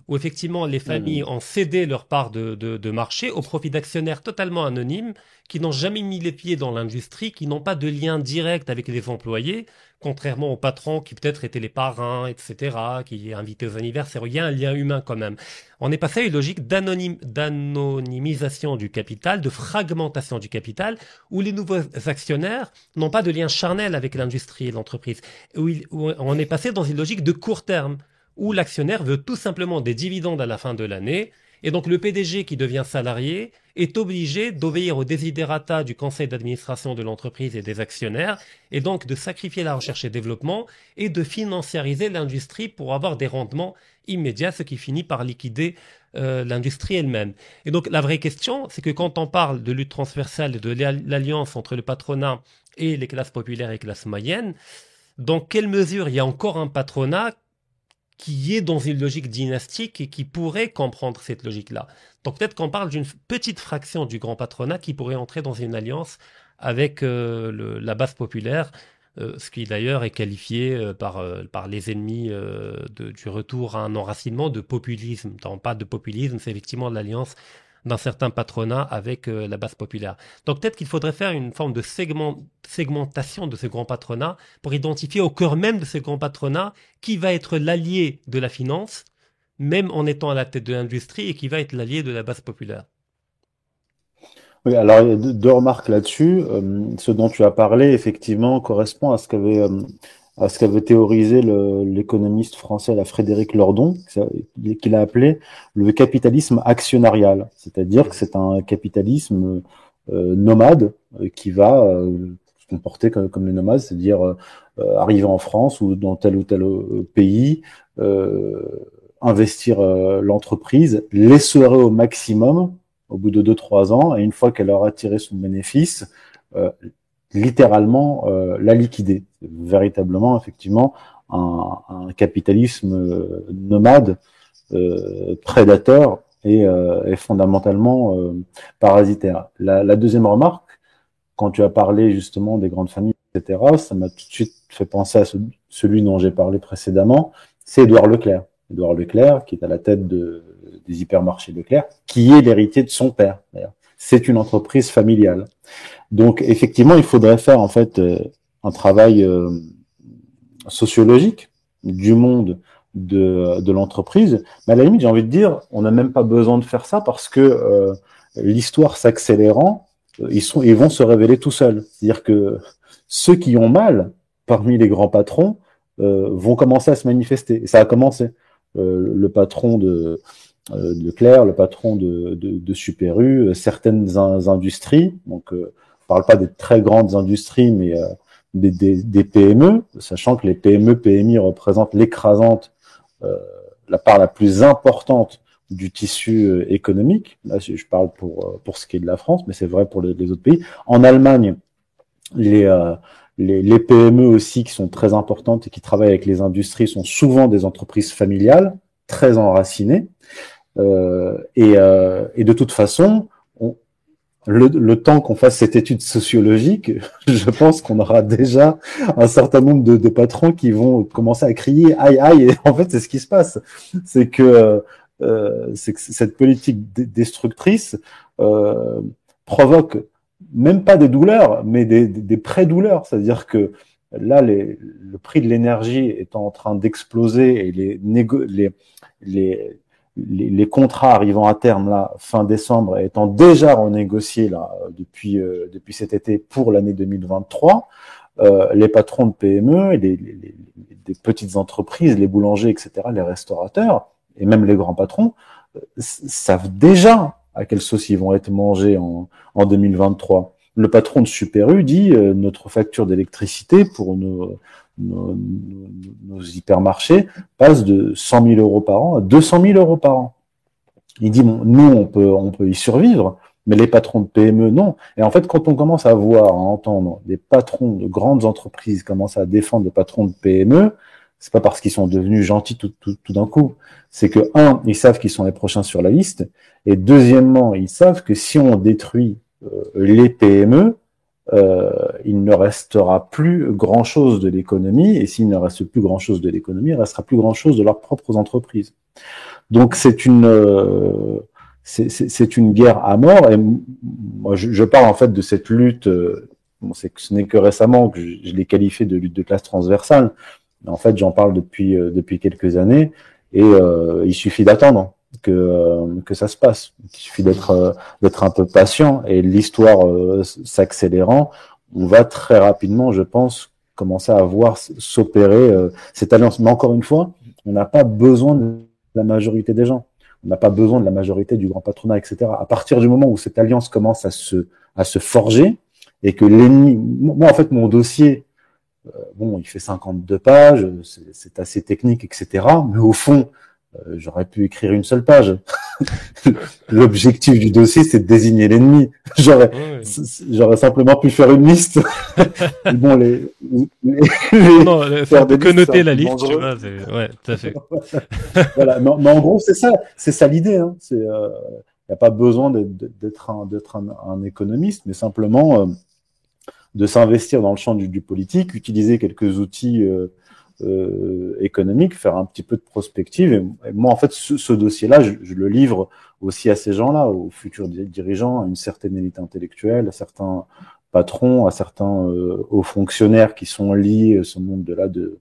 S2: Où effectivement les familles hmm. ont cédé leur part de, marché au profit d'actionnaires totalement anonymes qui n'ont jamais mis les pieds dans l'industrie, qui n'ont pas de lien direct avec les employés, contrairement aux patrons qui peut-être étaient les parrains, etc., qui invitaient aux anniversaires. Il y a un lien humain quand même. On est passé à une logique d'anonymisation du capital, de fragmentation du capital, où les nouveaux actionnaires n'ont pas de lien charnel avec l'industrie et l'entreprise. où on est passé dans une logique de court terme, où l'actionnaire veut tout simplement des dividendes à la fin de l'année, et donc le PDG qui devient salarié est obligé d'obéir aux desiderata du conseil d'administration de l'entreprise et des actionnaires, et donc de sacrifier la recherche et développement et de financiariser l'industrie pour avoir des rendements immédiats, ce qui finit par liquider euh, l'industrie elle-même. Et donc la vraie question, c'est que quand on parle de lutte transversale et de l'alliance entre le patronat et les classes populaires et classes moyennes, dans quelle mesure il y a encore un patronat qui est dans une logique dynastique et qui pourrait comprendre cette logique-là. Donc peut-être qu'on parle d'une petite fraction du grand patronat qui pourrait entrer dans une alliance avec euh, la base populaire, euh, ce qui d'ailleurs est qualifié euh, par, par les ennemis du retour à un enracinement de populisme. Non, pas de populisme, c'est effectivement l'alliance d'un certain patronat avec euh, la base populaire. Donc peut-être qu'il faudrait faire une forme de segmentation de ce grand patronat pour identifier au cœur même de ce grand patronat qui va être l'allié de la finance, même en étant à la tête de l'industrie, et qui va être l'allié de la base populaire.
S3: Oui, alors il y a deux, remarques là-dessus. Euh, ce dont tu as parlé, effectivement, correspond à ce qu'avait euh, à ce qu'avait théorisé l'économiste français la Frédéric Lordon, qu'il a appelé le capitalisme actionnarial, c'est-à-dire que c'est un capitalisme euh, nomade euh, qui va euh, se comporter comme, comme les nomades, c'est-à-dire arriver en France ou dans tel ou tel pays, investir l'entreprise, l'essorer au maximum au bout de 2-3 ans, et une fois qu'elle aura tiré son bénéfice, littéralement euh, la liquider. Véritablement, effectivement, un, un capitalisme euh, nomade, euh, prédateur et, et fondamentalement parasitaire. La, la, deuxième remarque, quand tu as parlé justement des grandes familles, etc., ça m'a tout de suite fait penser à celui dont j'ai parlé précédemment, c'est Édouard Leclerc. Édouard Leclerc, qui est à la tête de, des hypermarchés Leclerc, qui est l'héritier de son père, d'ailleurs. C'est une entreprise familiale. Donc effectivement, il faudrait faire en fait euh, un travail euh, sociologique du monde de, de l'entreprise. Mais à la limite, j'ai envie de dire, on n'a même pas besoin de faire ça parce que euh, l'histoire s'accélérant, ils, sont, ils vont se révéler tout seuls. C'est-à-dire que ceux qui ont mal parmi les grands patrons vont commencer à se manifester. Et ça a commencé. le patron de, de Claire, le patron de, de, de certaines industries, donc parle pas des très grandes industries, mais euh, des, des, des, PME, sachant que les PME, PMI représentent l'écrasante, euh, la part la plus importante du tissu euh, économique. Là, je parle pour, pour ce qui est de la France, mais c'est vrai pour les, autres pays. En Allemagne, les, les, PME aussi qui sont très importantes et qui travaillent avec les industries sont souvent des entreprises familiales, très enracinées. Euh, et, euh, et, de toute façon, le, le, temps qu'on fasse cette étude sociologique, [laughs] je pense qu'on aura déjà un certain nombre de, de, patrons qui vont commencer à crier aïe aïe. Et en fait, c'est ce qui se passe. C'est que, euh, que cette politique destructrice euh, provoque même pas des douleurs, mais des, des, pré-douleurs. C'est-à-dire que là, les, le prix de l'énergie est en train d'exploser et les, les, les, les, contrats arrivant à terme là fin décembre étant déjà renégociés là depuis euh, depuis cet été pour l'année 2023, euh, les patrons de PME et les, les, des petites entreprises, les boulangers, etc., les restaurateurs et même les grands patrons euh, savent déjà à quelle sauce ils vont être mangés en, en 2023. Le patron de Super U dit euh, notre facture d'électricité pour nos, nos, hypermarchés passe de 100 000 euros par an à 200 000 euros par an. Il dit nous on peut on peut y survivre, mais les patrons de PME non. Et en fait, quand on commence à voir, à entendre des patrons de grandes entreprises commencer à défendre les patrons de PME, c'est pas parce qu'ils sont devenus gentils tout d'un coup. C'est que un, ils savent qu'ils sont les prochains sur la liste, et deuxièmement, ils savent que si on détruit euh, les PME, euh, il ne restera plus grand-chose de l'économie, et s'il ne reste plus grand-chose de l'économie, il restera plus grand-chose de leurs propres entreprises. Donc c'est une euh, c'est une guerre à mort, et moi je, parle en fait de cette lutte. Euh, bon, ce n'est que récemment que je, l'ai qualifié de lutte de classe transversale, en fait, j'en parle depuis depuis quelques années et il suffit d'attendre que euh, que ça se passe. Il suffit d'être d'être un peu patient et l'histoire s'accélérant, on va très rapidement, je pense, commencer à voir s'opérer cette alliance. Mais encore une fois, on n'a pas besoin de la majorité des gens. On n'a pas besoin de la majorité du grand patronat, etc. À partir du moment où cette alliance commence à se à se forger et que l'ennemi, moi en fait mon dossier euh, bon, il fait 52 pages, c'est assez technique, etc. Mais au fond, euh, j'aurais pu écrire une seule page. [laughs] L'objectif du dossier, c'est de désigner l'ennemi. [laughs] J'aurais, j'aurais simplement pu faire une liste. [laughs] bon, les,
S2: les non, faire que noter la liste, tu vois, ouais, tout à fait.
S3: voilà, mais, mais, en gros, c'est ça, c'est ça l'idée. Hein. C'est, il euh, n'y a pas besoin d'être un, d'être un, un, économiste, mais simplement euh, de s'investir dans le champ du, politique, utiliser quelques outils euh, euh, économiques, faire un petit peu de prospective. Et, moi, en fait, ce, dossier-là, je, le livre aussi à ces gens-là, aux futurs dirigeants, à une certaine élite intellectuelle, à certains patrons, à certains euh, hauts fonctionnaires qui sont liés à ce monde-là de,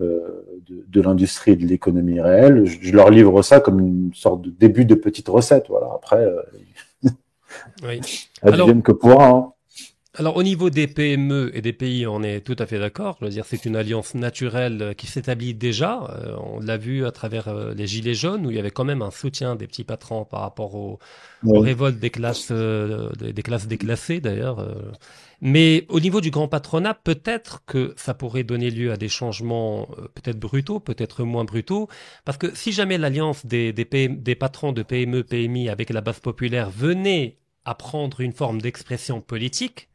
S3: de, de l'industrie et de l'économie réelle. Je, leur livre ça comme une sorte de début de petite recette. Voilà. Après, [laughs] oui. advienne que pourra. Hein.
S2: Alors au niveau des PME et des pays, on est tout à fait d'accord. Je veux dire, c'est une alliance naturelle qui s'établit déjà. Euh, on l'a vu à travers euh, les gilets jaunes, où il y avait quand même un soutien des petits patrons par rapport aux, révoltes des classes, euh, des, classes déclassées d'ailleurs. Mais au niveau du grand patronat, peut-être que ça pourrait donner lieu à des changements peut-être brutaux, peut-être moins brutaux, parce que si jamais l'alliance des, des, des patrons de PME, PMI avec la base populaire venait à prendre une forme d'expression politique,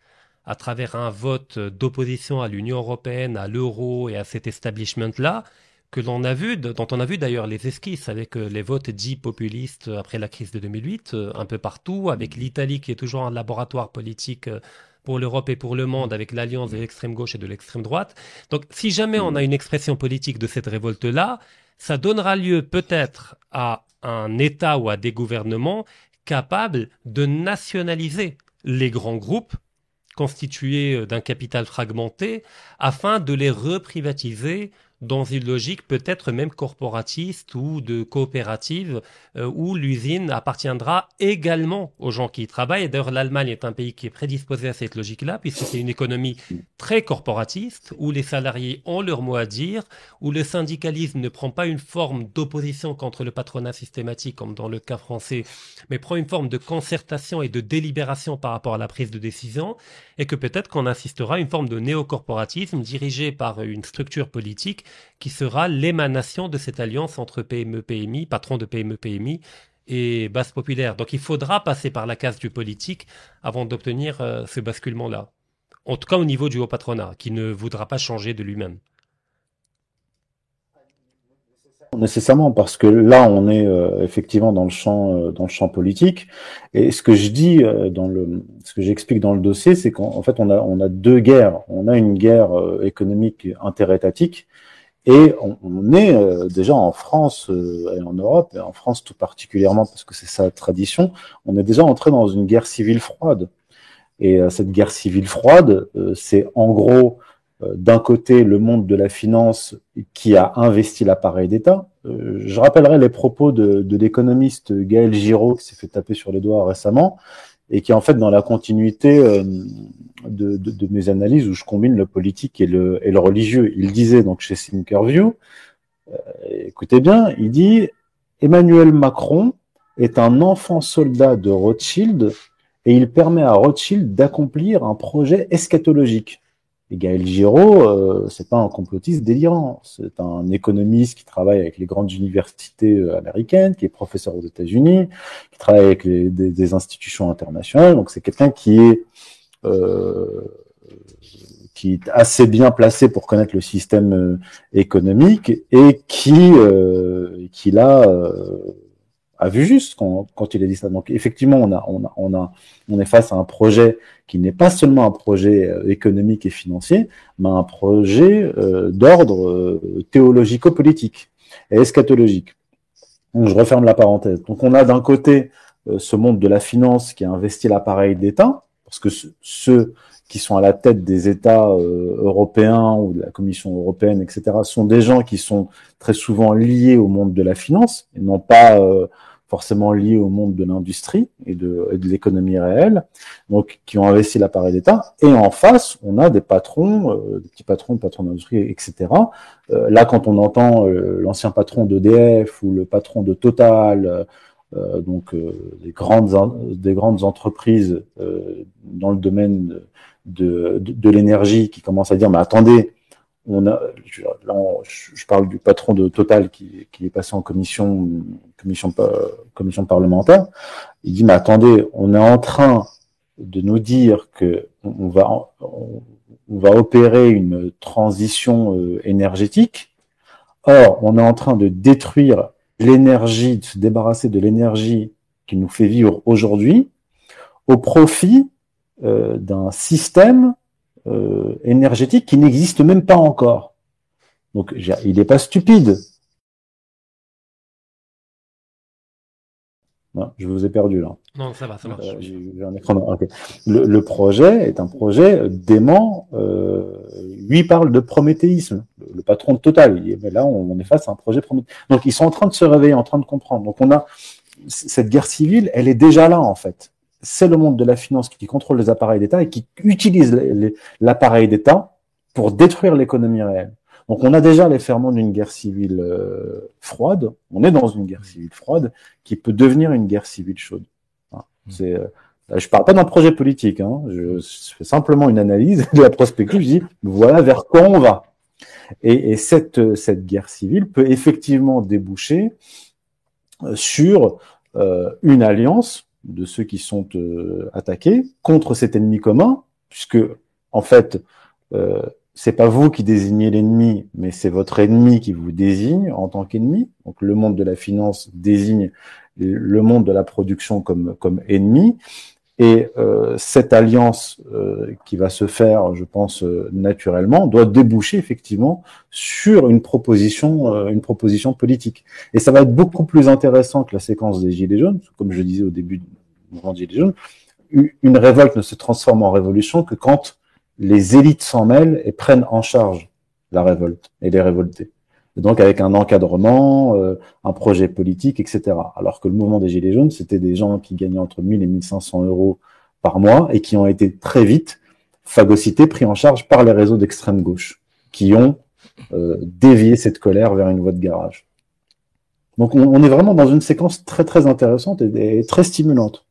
S2: à travers un vote d'opposition à l'Union européenne, à l'euro et à cet establishment-là, que l'on a vu, dont on a vu d'ailleurs les esquisses avec euh, les votes dits populistes après la crise de 2008, euh, un peu partout, avec l'Italie qui est toujours un laboratoire politique euh, pour l'Europe et pour le monde, avec l'alliance de l'extrême gauche et de l'extrême droite. Donc si jamais on a une expression politique de cette révolte-là, ça donnera lieu peut-être à un État ou à des gouvernements capables de nationaliser les grands groupes constitués euh, d'un capital fragmenté afin de les reprivatiser dans une logique peut-être même corporatiste ou de coopérative euh, où l'usine appartiendra également aux gens qui y travaillent. D'ailleurs, l'Allemagne est un pays qui est prédisposé à cette logique-là puisque c'est une économie très corporatiste où les salariés ont leur mot à dire, où le syndicalisme ne prend pas une forme d'opposition contre le patronat systématique comme dans le cas français, mais prend une forme de concertation et de délibération par rapport à la prise de décision et que peut-être qu'on assistera à une forme de néocorporatisme dirigé par une structure politique qui sera l'émanation de cette alliance entre PME-PMI, patron de PME-PMI et base populaire. Donc il faudra passer par la case du politique avant d'obtenir euh, ce basculement-là. en tout cas au niveau du haut patronat, qui ne voudra pas changer de lui-même.
S3: Nécessairement, parce que là, on est euh, effectivement dans le champ euh, dans le champ politique. Et ce que je dis dans le, ce que j'explique dans le dossier, c'est qu'en fait, on a on a deux guerres. On a une guerre économique interétatique, et on, est déjà en France et en Europe, et en France tout particulièrement parce que c'est sa tradition. On est déjà entré dans une guerre civile froide. Et cette guerre civile froide, c'est en gros euh, d'un côté le monde de la finance qui a investi l'appareil d'État. Euh, je rappellerai les propos de, de l'économiste Gaël Giraud qui s'est fait taper sur les doigts récemment et qui en fait dans la continuité euh, de, mes analyses où je combine le politique et le, religieux. Il disait donc chez Thinkerview, écoutez bien, il dit Emmanuel Macron est un enfant soldat de Rothschild et il permet à Rothschild d'accomplir un projet eschatologique. Et Gaël Giraud, euh, c'est pas un complotiste délirant. C'est un économiste qui travaille avec les grandes universités euh, américaines, qui est professeur aux États-Unis, qui travaille avec des, institutions internationales. Donc c'est quelqu'un qui est euh, qui est assez bien placé pour connaître le système euh, économique et qui euh, qui l'a a vu juste quand, il a dit ça. Donc effectivement, on est face à un projet qui n'est pas seulement un projet euh, économique et financier, mais un projet euh, d'ordre euh, théologico-politique et eschatologique. Donc je referme la parenthèse. Donc on a d'un côté ce monde de la finance qui a investi l'appareil d'État, parce que ceux qui sont à la tête des États européens ou de la Commission européenne, etc., sont des gens qui sont très souvent liés au monde de la finance et non pas forcément liés au monde de l'industrie et de, de l'économie réelle, donc qui ont investi l'appareil d'État. Et en face, on a des patrons, euh, des petits patrons, patrons d'industrie, etc. Euh, là, quand on entend euh, l'ancien patron d'EDF ou le patron de Total, donc des grandes des grandes entreprises dans le domaine de, de, l'énergie qui commencent à dire mais attendez on a, je, parle du patron de Total qui, est passé en commission, commission, commission parlementaire. Il dit, mais attendez, on est en train de nous dire que on va, on, va opérer une transition euh, énergétique. Or, on est en train de détruire l'énergie, de se débarrasser de l'énergie qui nous fait vivre aujourd'hui au profit euh, d'un système euh, énergétique qui n'existe même pas encore. Donc il n'est pas stupide. je vous ai perdu là.
S2: Non, ça va, ça marche.
S3: Euh, un écran... le, projet est un projet dément. Lui parle de prométhéisme, le, patron de Total. Il mais là, on, est face à un projet prométhéisme. Donc ils sont en train de se réveiller, en train de comprendre. Donc on a cette guerre civile, elle est déjà là en fait c'est le monde de la finance qui contrôle les appareils d'État et qui utilise l'appareil d'État pour détruire l'économie réelle. Donc on a déjà les ferments d'une guerre civile euh, froide. On est dans une guerre civile froide qui peut devenir une guerre civile chaude. Hein. Mmh. C'est, euh, je parle pas d'un projet politique. Hein. Je, fais simplement une analyse de la prospective. Je dis voilà vers quoi on va. Et, et cette, cette guerre civile peut effectivement déboucher euh, sur euh, une alliance de ceux qui sont euh, attaqués contre cet ennemi commun, puisque en fait, euh, c'est pas vous qui désignez l'ennemi, mais c'est votre ennemi qui vous désigne en tant qu'ennemi. Donc le monde de la finance désigne le monde de la production comme comme ennemi, et euh, cette alliance euh, qui va se faire, je pense euh, naturellement, doit déboucher effectivement sur une proposition, une proposition politique. Et ça va être beaucoup plus intéressant que la séquence des gilets jaunes, comme je disais au début du mouvement des gilets jaunes. Une révolte ne se transforme en révolution que quand les élites s'en mêlent et prennent en charge la révolte et les révoltés donc avec un encadrement, euh, un projet politique, etc. Alors que le mouvement des Gilets jaunes, c'était des gens qui gagnaient entre 1000 et 1500 euros par mois et qui ont été très vite phagocytés, pris en charge par les réseaux d'extrême gauche, qui ont euh, dévié cette colère vers une voie de garage. Donc on, est vraiment dans une séquence très très intéressante et, très stimulante.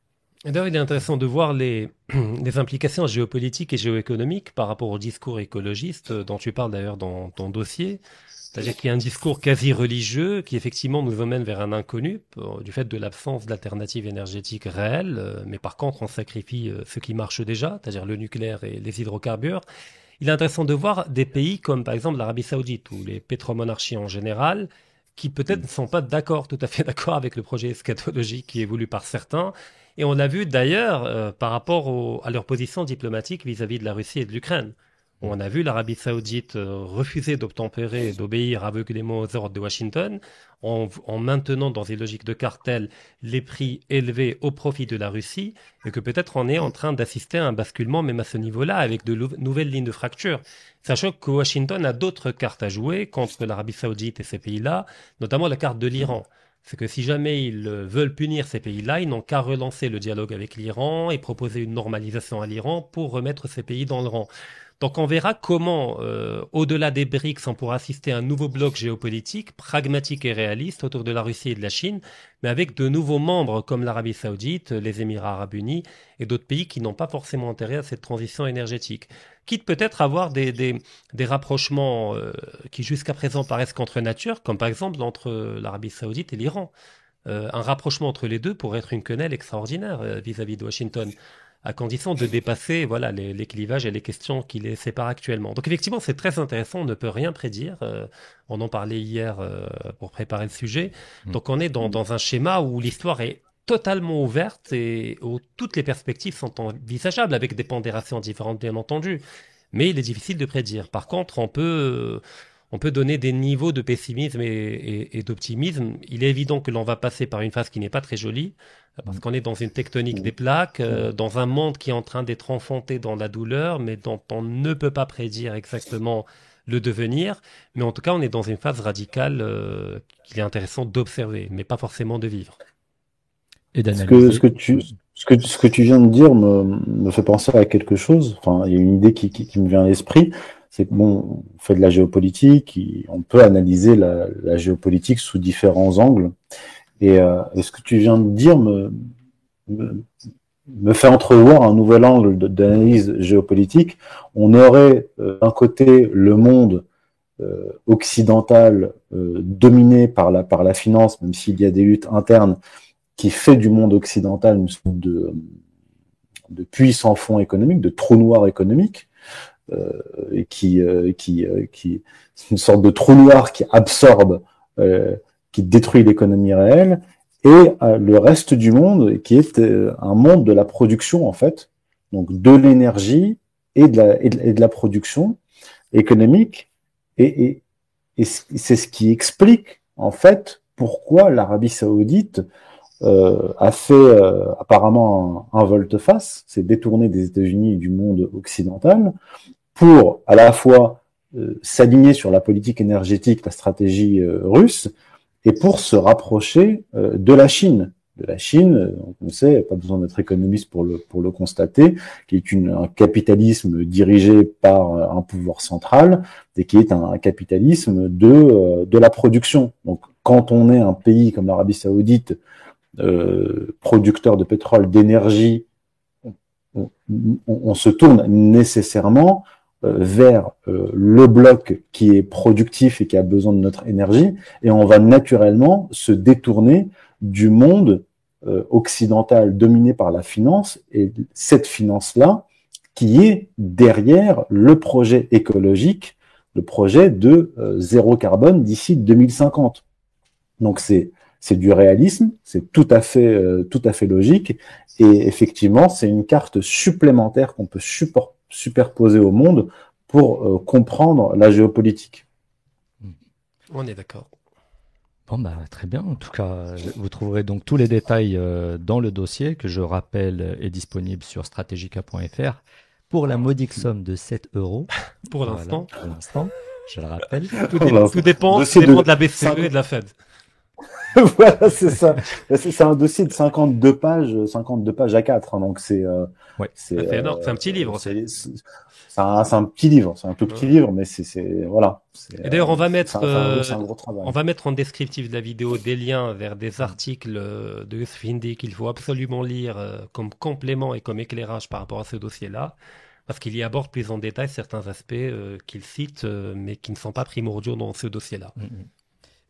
S2: D'ailleurs, il est intéressant de voir les, [clears throat] les, implications géopolitiques et géoéconomiques par rapport au discours écologiste dont tu parles d'ailleurs dans ton dossier. C'est-à-dire qu'il y a un discours quasi religieux qui effectivement nous emmène vers un inconnu du fait de l'absence d'alternatives énergétiques réelles, euh, mais par contre on sacrifie euh, ce qui marche déjà, c'est-à-dire le nucléaire et les hydrocarbures. Il est intéressant de voir des pays comme par exemple l'Arabie saoudite ou les pétromonarchies en général, qui peut-être ne sont pas d'accord, tout à fait d'accord avec le projet eschatologique qui est voulu par certains. Et on l'a vu d'ailleurs euh, par rapport à leur position diplomatique vis-à-vis -vis de la Russie et de l'Ukraine. On a vu l'Arabie saoudite euh, refuser d'obtempérer et d'obéir aveuglément aux ordres de Washington en, maintenant dans une logique de cartel les prix élevés au profit de la Russie et que peut-être on est en train d'assister à un basculement même à ce niveau-là avec de nouvelles lignes de fracture. Sachant que Washington a d'autres cartes à jouer contre l'Arabie saoudite et ces pays-là, notamment la carte de l'Iran c'est que si jamais ils veulent punir ces pays-là, ils n'ont qu'à relancer le dialogue avec l'Iran et proposer une normalisation à l'Iran pour remettre ces pays dans le rang. Donc on verra comment, euh, au-delà des BRICS, on pourra assister à un nouveau bloc géopolitique, pragmatique et réaliste autour de la Russie et de la Chine, mais avec de nouveaux membres comme l'Arabie saoudite, les Émirats arabes unis et d'autres pays qui n'ont pas forcément intérêt à cette transition énergétique. Quitte peut-être à avoir des, des, rapprochements euh, qui jusqu'à présent paraissent contre nature, comme par exemple entre l'Arabie saoudite et l'Iran. Euh, un rapprochement entre les deux pourrait être une quenelle extraordinaire vis à -vis de Washington à condition de dépasser voilà, les, clivages et les questions qui les séparent actuellement. Donc effectivement, c'est très intéressant, on ne peut rien prédire. Euh, on en parlait hier euh, pour préparer le sujet. Mm. Donc on est dans, dans un schéma où l'histoire est totalement ouverte et où toutes les perspectives sont envisageables avec des pondérations différentes, bien entendu. Mais il est difficile de prédire. Par contre, on peut on peut donner des niveaux de pessimisme et, d'optimisme. Il est évident que l'on va passer par une phase qui n'est pas très jolie, parce mm. qu'on est dans une tectonique des plaques, euh, mm. dans un monde qui est en train d'être enfanté dans la douleur, mais dont on ne peut pas prédire exactement le devenir. Mais en tout cas, on est dans une phase radicale euh, qu'il est intéressant d'observer, mais pas forcément de vivre.
S3: Et ce que, ce, que tu, ce, que, ce que tu viens de dire me, me fait penser à quelque chose. Enfin, il y a une idée qui, qui, qui me vient à l'esprit c'est bon, on fait de la géopolitique, on peut analyser la, géopolitique sous différents angles. Et, euh, ce que tu viens de dire me, me, fait entrevoir un nouvel angle d'analyse géopolitique. On aurait euh, d'un côté le monde euh, occidental euh, dominé par la, par la finance, même s'il y a des luttes internes, qui fait du monde occidental une sorte de, de puits sans fond économique, de trou noir économique. Euh, qui, euh, qui, euh, qui [laughs] une sorte de trou noir qui absorbe, qui détruit l'économie réelle, et le reste du monde qui est un monde de la production en fait, donc de l'énergie et, de la, et de la production économique, et, et, et c'est ce qui explique en fait pourquoi l'Arabie saoudite euh, a fait euh, apparemment un, un volte-face, s'est détourné des États-Unis et du monde occidental pour à la fois euh, s'aligner sur la politique énergétique, la stratégie euh, russe, et pour se rapprocher euh, de la Chine. De la Chine, on sait, pas besoin d'être économiste pour le, pour le constater, qui est une, un capitalisme dirigé par un pouvoir central et qui est un, capitalisme de, de la production. Donc, quand on est un pays comme l'Arabie Saoudite, producteur de pétrole, d'énergie, on, on, se tourne nécessairement euh, vers euh, le bloc qui est productif et qui a besoin de notre énergie, et on va naturellement se détourner du monde euh, occidental dominé par la finance, et cette finance-là qui est derrière le projet écologique, le projet de zéro carbone d'ici 2050. Donc c'est c'est du réalisme, c'est tout à fait tout à fait logique, et effectivement c'est une carte supplémentaire qu'on peut supporter superposé au monde pour euh, comprendre la géopolitique.
S2: On est d'accord.
S1: Bon, bah, très bien. En tout cas, vous trouverez donc tous les détails euh, dans le dossier que je rappelle est disponible sur strategica.fr pour la modique somme de 7 euros. [laughs]
S2: pour l'instant.
S1: pour l'instant, je le rappelle.
S2: Tout, dépend, de... la BCE et de la Fed. [laughs]
S3: voilà, c'est ça. C'est un dossier de 52 pages, 52 pages à 4. Hein, donc c'est. Euh,
S2: ouais. C'est énorme. C'est un petit livre.
S3: C'est un, un, petit livre. C'est un tout petit livre, mais c'est voilà.
S2: Et d'ailleurs, on va mettre, euh, on va mettre en descriptif de la vidéo des liens vers des articles de Yusuf Hindi qu'il faut absolument lire euh, comme complément et comme éclairage par rapport à ce dossier-là parce qu'il y aborde plus en détail certains aspects euh, qu'il cite, euh, mais qui ne sont pas primordiaux dans ce dossier-là. Mm, mm.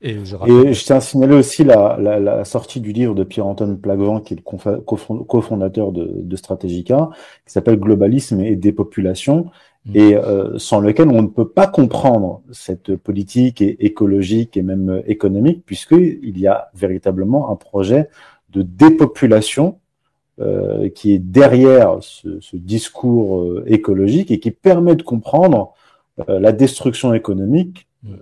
S3: Et je, tiens à signaler aussi la, sortie du livre de Pierre-Antoine Plagvan, qui est le cofondateur de, de Stratégica, qui s'appelle Globalisme et dépopulation, mm. et euh, sans lequel on ne peut pas comprendre cette politique écologique et même économique, puisqu'il y a véritablement un projet de dépopulation euh, qui est derrière ce, ce discours euh, écologique et qui permet de comprendre euh, la destruction économique mm.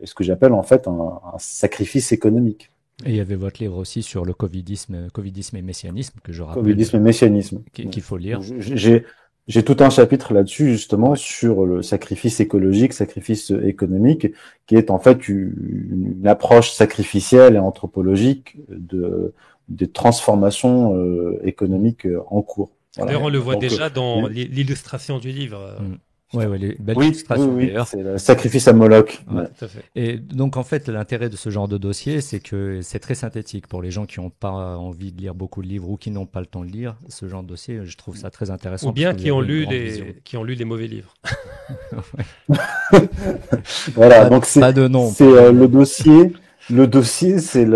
S3: et ce que j'appelle en fait un, un, sacrifice économique.
S1: Et il y avait votre livre aussi sur le covidisme, covidisme et messianisme que je rappelle.
S3: Covidisme et messianisme.
S1: Qu'il faut lire.
S3: J'ai tout un chapitre là-dessus justement sur le sacrifice écologique, sacrifice économique, qui est en fait une, une approche sacrificielle et anthropologique de des transformations euh, économiques euh, en cours.
S2: D'ailleurs, on le voit déjà dans l'illustration du livre.
S1: Mm. Ouais, ouais, les belles
S3: oui, illustrations oui, oui, C'est le sacrifice à Moloch.
S1: Ouais, tout à fait. Et donc, en fait, l'intérêt de ce genre de dossier, c'est que c'est très synthétique pour les gens qui n'ont pas envie de lire beaucoup de livres ou qui n'ont pas le temps de lire. Ce genre de dossier, je trouve ça très intéressant.
S2: Ou bien qui ont, lu les... qui ont lu les mauvais livres. [laughs]
S3: voilà, donc c'est euh, le dossier le dossier, c'est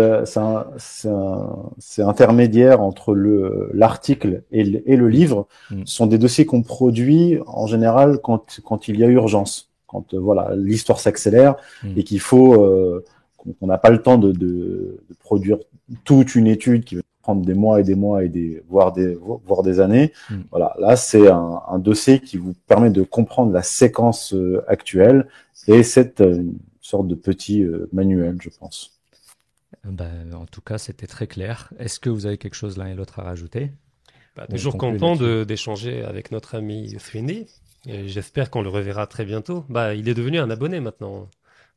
S3: c'est intermédiaire entre le l'article et, le, et le livre. Mm. Ce sont des dossiers qu'on produit en général quand quand il y a urgence, quand euh, voilà l'histoire s'accélère mm. et qu'il faut euh, qu'on n'a pas le temps de, de, de, produire toute une étude qui va prendre des mois et des mois et des voire des voire des années. Mm. Voilà, là c'est un, un, dossier qui vous permet de comprendre la séquence euh, actuelle et cette sorte de petit euh, manuel, je pense.
S1: Ben, en tout cas, c'était très clair. Est-ce que vous avez quelque chose l'un et l'autre à rajouter?
S2: Bah, Toujours content d'échanger avec notre ami Swindy. J'espère qu'on le reverra très bientôt. Bah, il est devenu un abonné maintenant.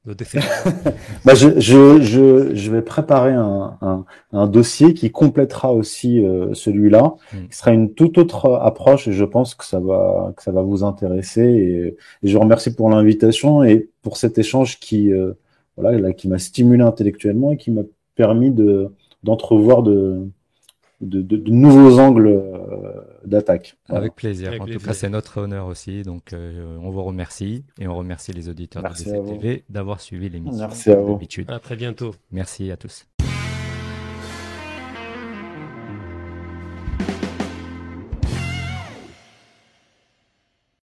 S2: [laughs]
S3: bah, je, je, je, je, vais préparer un, un, un, dossier qui complétera aussi euh, celui-là. Hmm. qui sera une toute autre approche et je pense que ça va, que ça va vous intéresser. Et, et je vous remercie pour l'invitation et pour cet échange qui, euh, voilà, là, qui m'a stimulé intellectuellement et qui m'a permis de d'entrevoir de, de, de, nouveaux angles euh, d'attaque.
S1: Avec plaisir. en tout cas, c'est notre honneur aussi. Donc, euh, on vous remercie et on remercie les auditeurs de DCTV d'avoir suivi l'émission.
S3: Merci à vous.
S2: À très bientôt.
S1: Merci à tous.